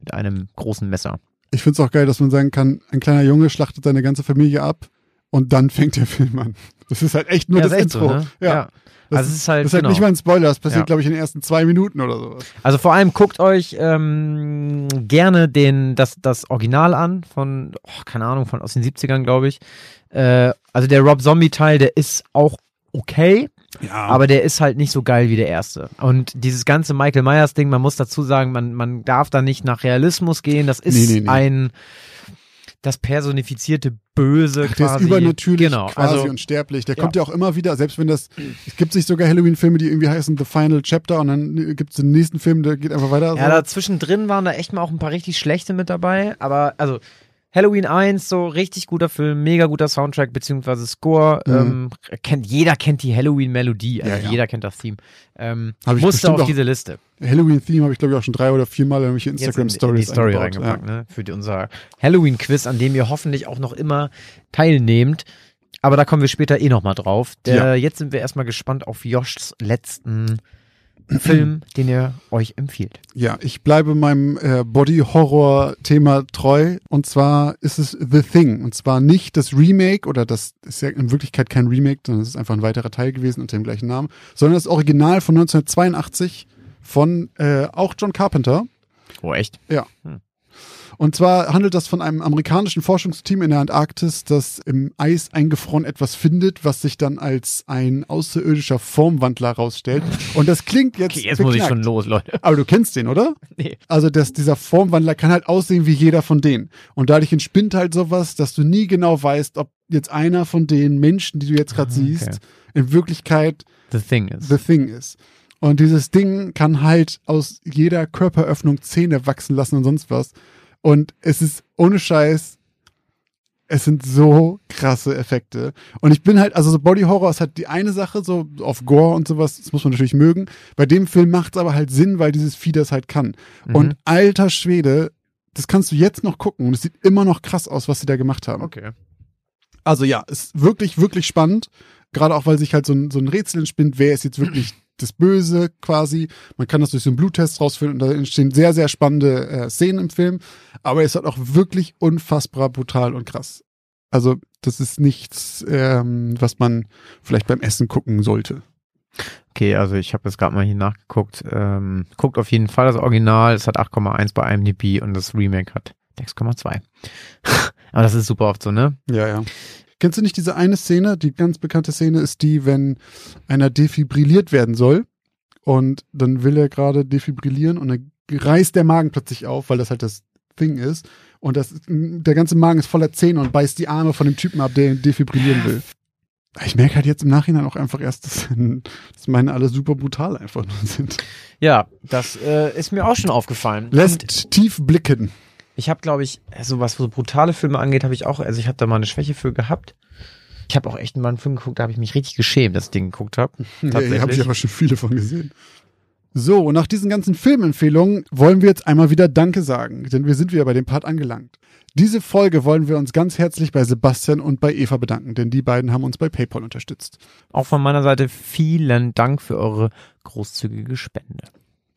mit einem großen Messer. Ich find's auch geil, dass man sagen kann, ein kleiner Junge schlachtet seine ganze Familie ab und dann fängt der Film an. Das ist halt echt nur Ja, das Intro. so, ne? ja. Das Also es ist halt, Das ist halt genau. nicht mal ein Spoiler, das passiert, Ja. glaube ich, in den ersten zwei Minuten oder sowas. Also vor allem guckt euch ähm, gerne den, das, das Original an von, oh, keine Ahnung, von aus den 70ern, glaube ich. Äh, also der Rob Zombie-Teil, der ist auch okay, Ja. aber der ist halt nicht so geil wie der erste. Und dieses ganze Michael Myers-Ding, man muss dazu sagen, man, man darf da nicht nach Realismus gehen. Das ist Nee, nee, nee. ein das personifizierte Böse Ach, der quasi. ist übernatürlich genau, quasi also, unsterblich. Der ja. kommt ja auch immer wieder, selbst wenn das, es gibt sich sogar Halloween-Filme, die irgendwie heißen The Final Chapter und dann gibt es den nächsten Film, der geht einfach weiter. Ja, so. da zwischendrin waren da echt mal auch ein paar richtig schlechte mit dabei, aber also Halloween 1, so richtig guter Film, mega guter Soundtrack beziehungsweise Score. Mhm. Ähm, kennt, jeder kennt die Halloween-Melodie, also Ja, ja. jeder kennt das Theme. Ähm, ich musste auf diese Liste. Halloween-Theme habe ich, glaube ich, auch schon drei oder viermal in irgendwelche Jetzt in Instagram-Stories die Story eingebaut. reingepackt, ne? Für die, unser Halloween-Quiz, an dem ihr hoffentlich auch noch immer teilnehmt. Aber da kommen wir später eh nochmal drauf. Der, Ja. Jetzt sind wir erstmal gespannt auf Joschs letzten Film, den er euch empfiehlt. Ja, ich bleibe meinem äh, Body-Horror-Thema treu. Und zwar ist es The Thing. Und zwar nicht das Remake, oder das ist ja in Wirklichkeit kein Remake, sondern es ist einfach ein weiterer Teil gewesen unter dem gleichen Namen, sondern das Original von 1982 von äh, auch John Carpenter. Oh, echt? Und zwar handelt das von einem amerikanischen Forschungsteam in der Antarktis, das im Eis eingefroren etwas findet, was sich dann als ein außerirdischer Formwandler rausstellt. Und das klingt jetzt. Okay, jetzt muss ich beknackt. schon los, Leute. Aber du kennst den, oder? Nee. Also dass dieser Formwandler kann halt aussehen wie jeder von denen. Und dadurch entspinnt halt sowas, dass du nie genau weißt, ob jetzt einer von den Menschen, die du jetzt gerade Ah, okay. siehst, in Wirklichkeit The Thing is. The Thing ist. Und dieses Ding kann halt aus jeder Körperöffnung Zähne wachsen lassen und sonst was. Und es ist ohne Scheiß, es sind so krasse Effekte. Und ich bin halt, also so Body Horror ist halt die eine Sache, so auf Gore und sowas, das muss man natürlich mögen. Bei dem Film macht es aber halt Sinn, weil dieses Vieh das halt kann. Mhm. Und alter Schwede, das kannst du jetzt noch gucken und es sieht immer noch krass aus, was sie da gemacht haben. okay. Also ja, ist wirklich, wirklich spannend. Gerade auch, weil sich halt so ein, so ein Rätsel entspinnt, wer ist jetzt wirklich das Böse quasi. Man kann das durch so einen Bluttest rausfinden und da entstehen sehr, sehr spannende äh, Szenen im Film. Aber es ist halt auch wirklich unfassbar brutal und krass. Also das ist nichts, ähm, was man vielleicht beim Essen gucken sollte. Okay, also ich habe jetzt gerade mal hier nachgeguckt. Ähm, guckt auf jeden Fall das Original. Es hat 8,1 bei IMDb und das Remake hat 6,2. Aber das ist super oft so, ne? Ja, ja. Kennst du nicht diese eine Szene? Die ganz bekannte Szene ist die, wenn einer defibrilliert werden soll und dann will er gerade defibrillieren und dann reißt der Magen plötzlich auf, weil das halt das Ding ist und das der ganze Magen ist voller Zähne und beißt die Arme von dem Typen ab, der ihn defibrillieren will. Ich merke halt jetzt im Nachhinein auch einfach erst, dass, dass meine alle super brutal einfach nur sind. Ja, das äh, ist mir auch schon aufgefallen. Und Lässt tief blicken. Ich habe, glaube ich, so was so brutale Filme angeht, habe ich auch, also ich habe da mal eine Schwäche für gehabt. Ich habe auch echt mal einen Film geguckt, da habe ich mich richtig geschämt, dass ich den geguckt habe. Ja, Tatsächlich. habe ich aber schon viele von gesehen. So, und nach diesen ganzen Filmempfehlungen wollen wir jetzt einmal wieder Danke sagen, denn wir sind wieder bei dem Part angelangt. Diese Folge wollen wir uns ganz herzlich bei Sebastian und bei Eva bedanken, denn die beiden haben uns bei PayPal unterstützt. Auch von meiner Seite vielen Dank für eure großzügige Spende.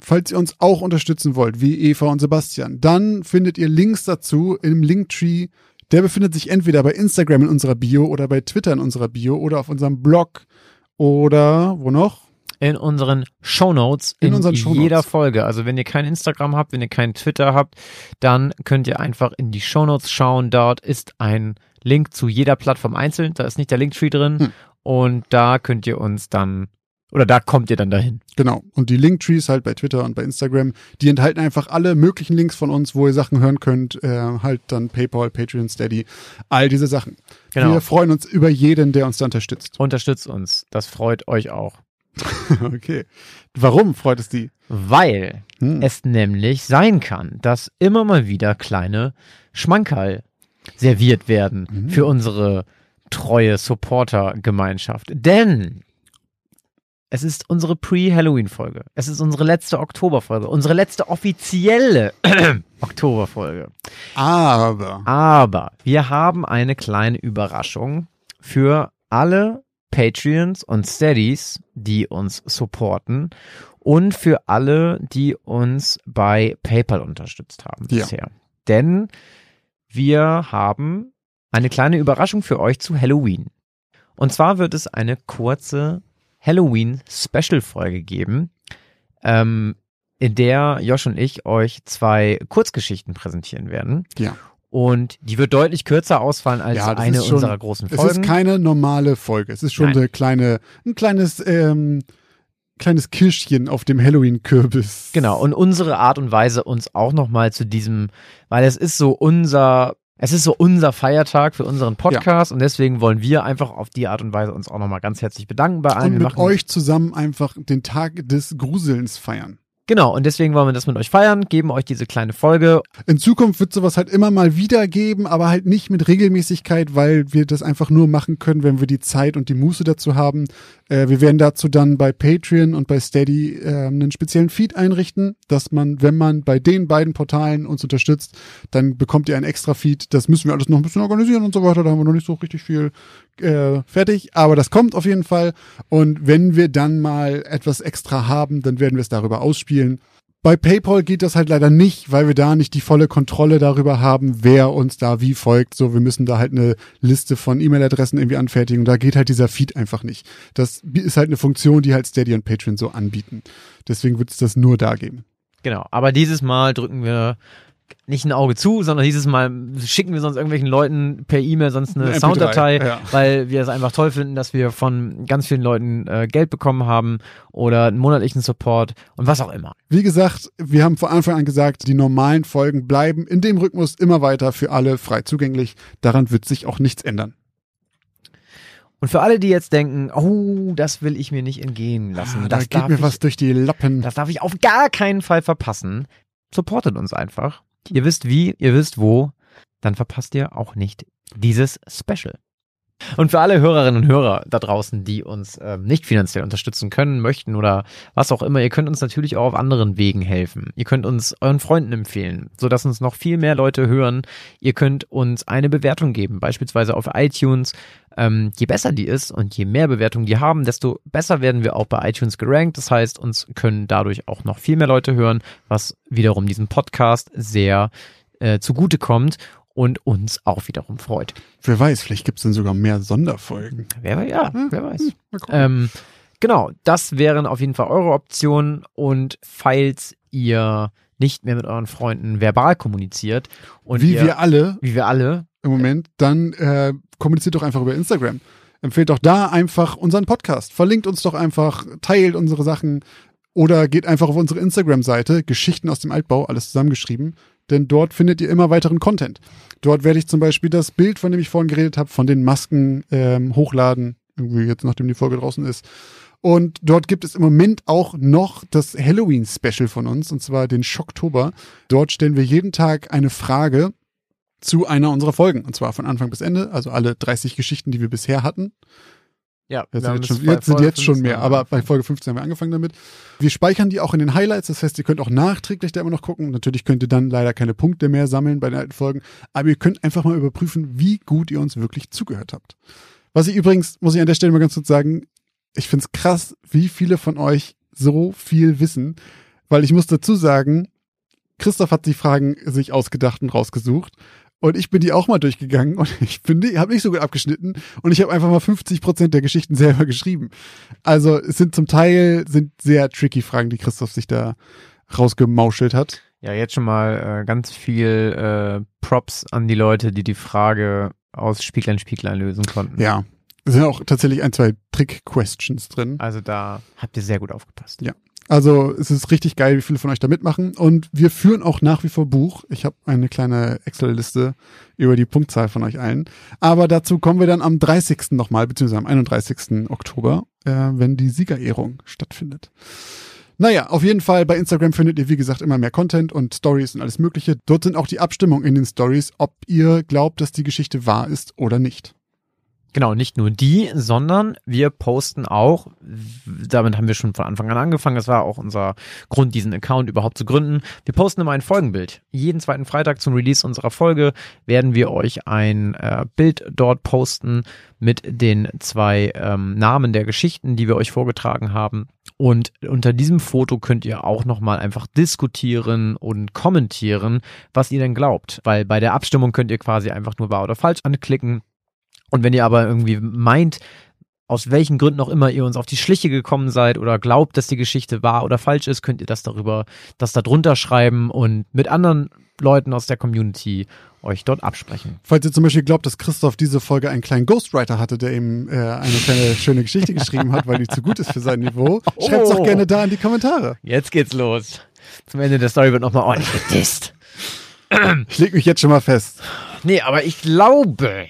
Falls ihr uns auch unterstützen wollt, wie Eva und Sebastian, dann findet ihr Links dazu im Linktree. Der befindet sich entweder bei Instagram in unserer Bio oder bei Twitter in unserer Bio oder auf unserem Blog oder wo noch? in unseren Shownotes In in, unseren Shownotes. jeder Folge. Also wenn ihr kein Instagram habt, wenn ihr kein Twitter habt, dann könnt ihr einfach in die Shownotes schauen. Dort ist ein Link zu jeder Plattform einzeln. Da ist nicht der Linktree drin. Hm. Und da könnt ihr uns dann, oder da kommt ihr dann dahin. Genau. Und die Linktrees halt bei Twitter und bei Instagram, die enthalten einfach alle möglichen Links von uns, wo ihr Sachen hören könnt. Äh, halt dann PayPal, Patreon, Steady, all diese Sachen. Genau. Wir freuen uns über jeden, der uns da unterstützt. Unterstützt uns. Das freut euch auch. okay. Warum freut es die? Weil Hm. es nämlich sein kann, dass immer mal wieder kleine Schmankerl serviert werden Mhm. für unsere treue Supporter-Gemeinschaft. Denn es ist unsere Pre-Halloween-Folge. Es ist unsere letzte Oktoberfolge. Unsere letzte offizielle Oktoberfolge. Aber. Aber wir haben eine kleine Überraschung für alle Patreons und Steadies, die uns supporten und für alle, die uns bei PayPal unterstützt haben Ja. bisher. Denn wir haben eine kleine Überraschung für euch zu Halloween. Und zwar wird es eine kurze Halloween-Special-Folge geben, ähm, in der Josh und ich euch zwei Kurzgeschichten präsentieren werden. Ja. Und die wird deutlich kürzer ausfallen als Ja, eine schon- unserer großen Es Folgen. ist keine normale Folge. Es ist schon Nein. eine kleine, ein kleines, ähm, kleines Kirschchen auf dem Halloween-Kürbis. Genau, und unsere Art und Weise, uns auch nochmal zu diesem, weil es ist so unser, es ist so unser Feiertag für unseren Podcast und deswegen wollen wir einfach auf die Art und Weise uns auch nochmal ganz herzlich bedanken bei allen. Und Wir mit euch zusammen einfach den Tag des Gruselns feiern. Genau, und deswegen wollen wir das mit euch feiern, geben euch diese kleine Folge. In Zukunft wird sowas halt immer mal wieder geben, aber halt nicht mit Regelmäßigkeit, weil wir das einfach nur machen können, wenn wir die Zeit und die Muße dazu haben. Äh, wir werden dazu dann bei Patreon und bei Steady äh, einen speziellen Feed einrichten, dass man, wenn man bei den beiden Portalen uns unterstützt, dann bekommt ihr ein extra Feed. Das müssen wir alles noch ein bisschen organisieren und so weiter. Da haben wir noch nicht so richtig viel äh, fertig, aber das kommt auf jeden Fall. Und wenn wir dann mal etwas extra haben, dann werden wir es darüber ausspielen. Bei PayPal geht das halt leider nicht, weil wir da nicht die volle Kontrolle darüber haben, wer uns da wie folgt. So, wir müssen da halt eine Liste von E-Mail-Adressen irgendwie anfertigen. Da geht halt dieser Feed einfach nicht. Das ist halt eine Funktion, die halt Steady und Patreon so anbieten. Deswegen wird es das nur da geben. Genau, aber dieses Mal drücken wir nicht ein Auge zu, sondern dieses Mal schicken wir sonst irgendwelchen Leuten per E-Mail sonst eine Eine MP3, Sounddatei, ja. weil wir es einfach toll finden, dass wir von ganz vielen Leuten äh, Geld bekommen haben oder einen monatlichen Support und was auch immer. Wie gesagt, wir haben von Anfang an gesagt, die normalen Folgen bleiben in dem Rhythmus immer weiter für alle frei zugänglich. Daran wird sich auch nichts ändern. Und für alle, die jetzt denken, oh, das will ich mir nicht entgehen lassen, Ah, da das, geht mir ich, was durch die Lappen. das darf ich auf gar keinen Fall verpassen, supportet uns einfach. Ihr wisst wie, ihr wisst wo, dann verpasst ihr auch nicht dieses Special. Und für alle Hörerinnen und Hörer da draußen, die uns ähm, nicht finanziell unterstützen können, möchten oder was auch immer, ihr könnt uns natürlich auch auf anderen Wegen helfen. Ihr könnt uns euren Freunden empfehlen, sodass uns noch viel mehr Leute hören. Ihr könnt uns eine Bewertung geben, beispielsweise auf iTunes. Ähm, je besser die ist und je mehr Bewertungen die haben, desto besser werden wir auch bei iTunes gerankt. Das heißt, uns können dadurch auch noch viel mehr Leute hören, was wiederum diesem Podcast sehr äh, zugute kommt und uns auch wiederum freut. Wer weiß, vielleicht gibt es dann sogar mehr Sonderfolgen. Wer, weiß- ja, wer weiß. Gucken. Ähm, genau, das wären auf jeden Fall eure Optionen. Und falls ihr nicht mehr mit euren Freunden verbal kommuniziert und Wie ihr, wir alle wie wir alle, im Moment, dann äh, kommuniziert doch einfach über Instagram. Empfehlt doch da einfach unseren Podcast. Verlinkt uns doch einfach, teilt unsere Sachen oder geht einfach auf unsere Instagram-Seite, Geschichten aus dem Altbau, alles zusammengeschrieben. Denn dort findet ihr immer weiteren Content. Dort werde ich zum Beispiel das Bild, von dem ich vorhin geredet habe, von den Masken ähm, hochladen, irgendwie jetzt, nachdem die Folge draußen ist. Und dort gibt es im Moment auch noch das Halloween-Special von uns, und zwar den Schocktober. Dort stellen wir jeden Tag eine Frage zu einer unserer Folgen. Und zwar von Anfang bis Ende, also alle 30 Geschichten, die wir bisher hatten. Ja, haben sind, jetzt, schon, jetzt sind jetzt schon 15 mehr, aber bei Folge 15 haben wir angefangen damit. Wir speichern die auch in den Highlights, das heißt, ihr könnt auch nachträglich da immer noch gucken. Natürlich könnt ihr dann leider keine Punkte mehr sammeln bei den alten Folgen, aber ihr könnt einfach mal überprüfen, wie gut ihr uns wirklich zugehört habt. Was ich übrigens, muss ich an der Stelle mal ganz kurz sagen, ich find's krass, wie viele von euch so viel wissen, weil ich muss dazu sagen, Christoph hat die Fragen sich ausgedacht und rausgesucht. Und ich bin die auch mal durchgegangen und ich finde, ich habe nicht so gut abgeschnitten und ich habe einfach mal 50 Prozent der Geschichten selber geschrieben. Also es sind zum Teil sind sehr tricky Fragen, die Christoph sich da rausgemauschelt hat. Ja, jetzt schon mal äh, ganz viel äh, Props an die Leute, die die Frage aus Spieglein Spieglein lösen konnten. Ja, es sind auch tatsächlich ein, zwei Trick-Questions drin. Also da habt ihr sehr gut aufgepasst. Ja. Also es ist richtig geil, wie viele von euch da mitmachen. Und wir führen auch nach wie vor Buch. Ich habe eine kleine Excel-Liste über die Punktzahl von euch allen. Aber dazu kommen wir dann am 30. nochmal, beziehungsweise am 31. Oktober, äh, wenn die Siegerehrung stattfindet. Naja, auf jeden Fall bei Instagram findet ihr, wie gesagt, immer mehr Content und Stories und alles Mögliche. Dort sind auch die Abstimmungen in den Stories, ob ihr glaubt, dass die Geschichte wahr ist oder nicht. Genau, nicht nur die, sondern wir posten auch, damit haben wir schon von Anfang an angefangen, das war auch unser Grund, diesen Account überhaupt zu gründen. Wir posten immer ein Folgenbild. Jeden zweiten Freitag zum Release unserer Folge werden wir euch ein äh, Bild dort posten mit den zwei ähm, Namen der Geschichten, die wir euch vorgetragen haben. Und unter diesem Foto könnt ihr auch nochmal einfach diskutieren und kommentieren, was ihr denn glaubt. Weil bei der Abstimmung könnt ihr quasi einfach nur wahr oder falsch anklicken und wenn ihr aber irgendwie meint, aus welchen Gründen auch immer ihr uns auf die Schliche gekommen seid oder glaubt, dass die Geschichte wahr oder falsch ist, könnt ihr das darüber, das da drunter schreiben und mit anderen Leuten aus der Community euch dort absprechen. Falls ihr zum Beispiel glaubt, dass Christoph diese Folge einen kleinen Ghostwriter hatte, der ihm äh, eine kleine schöne Geschichte geschrieben hat, weil die zu gut ist für sein Niveau, schreibt es Oh. doch gerne da in die Kommentare. Jetzt geht's los. Zum Ende der Story wird nochmal ordentlich gedisst. Ich leg mich jetzt schon mal fest. Nee, aber ich glaube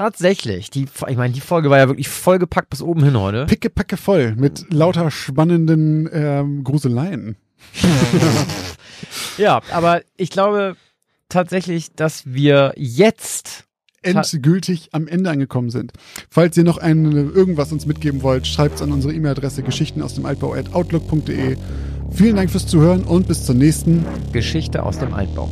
tatsächlich, die, ich meine, die Folge war ja wirklich vollgepackt bis oben hin heute. Pickepacke voll mit lauter spannenden ähm, Gruseleien. Ja, aber ich glaube tatsächlich, dass wir jetzt endgültig am Ende angekommen sind. Falls ihr noch ein, irgendwas uns mitgeben wollt, schreibt es an unsere E-Mail-Adresse geschichten aus dem Altbau at outlook.de. Vielen Dank fürs Zuhören und bis zur nächsten. Geschichte aus dem Altbau.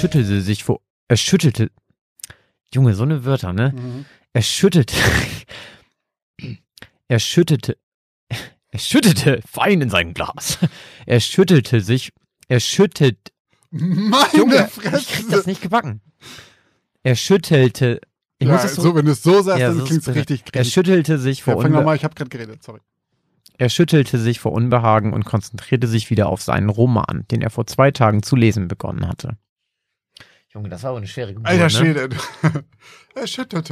Schüttelte sich vor. Er schüttelte. Junge, so eine Wörter, ne? Er schüttelte. Er schüttete. Er schüttete fein in sein Glas. Er schüttelte sich. Er schüttet. Meine Junge, ich krieg das Fresse! nicht gebacken. Er schüttelte. Ich Ja, so, so, wenn du es so sagst, Ja, dann so klingt es richtig. er richtig. schüttelte sich vor Ja, fang nochmal, ich habe gerade geredet, sorry. Er schüttelte sich vor Unbehagen und konzentrierte sich wieder auf seinen Roman, den er vor zwei Tagen zu lesen begonnen hatte. Junge, das war aber eine schwere Geburt, Alter ne? Schwede. Er schüttert.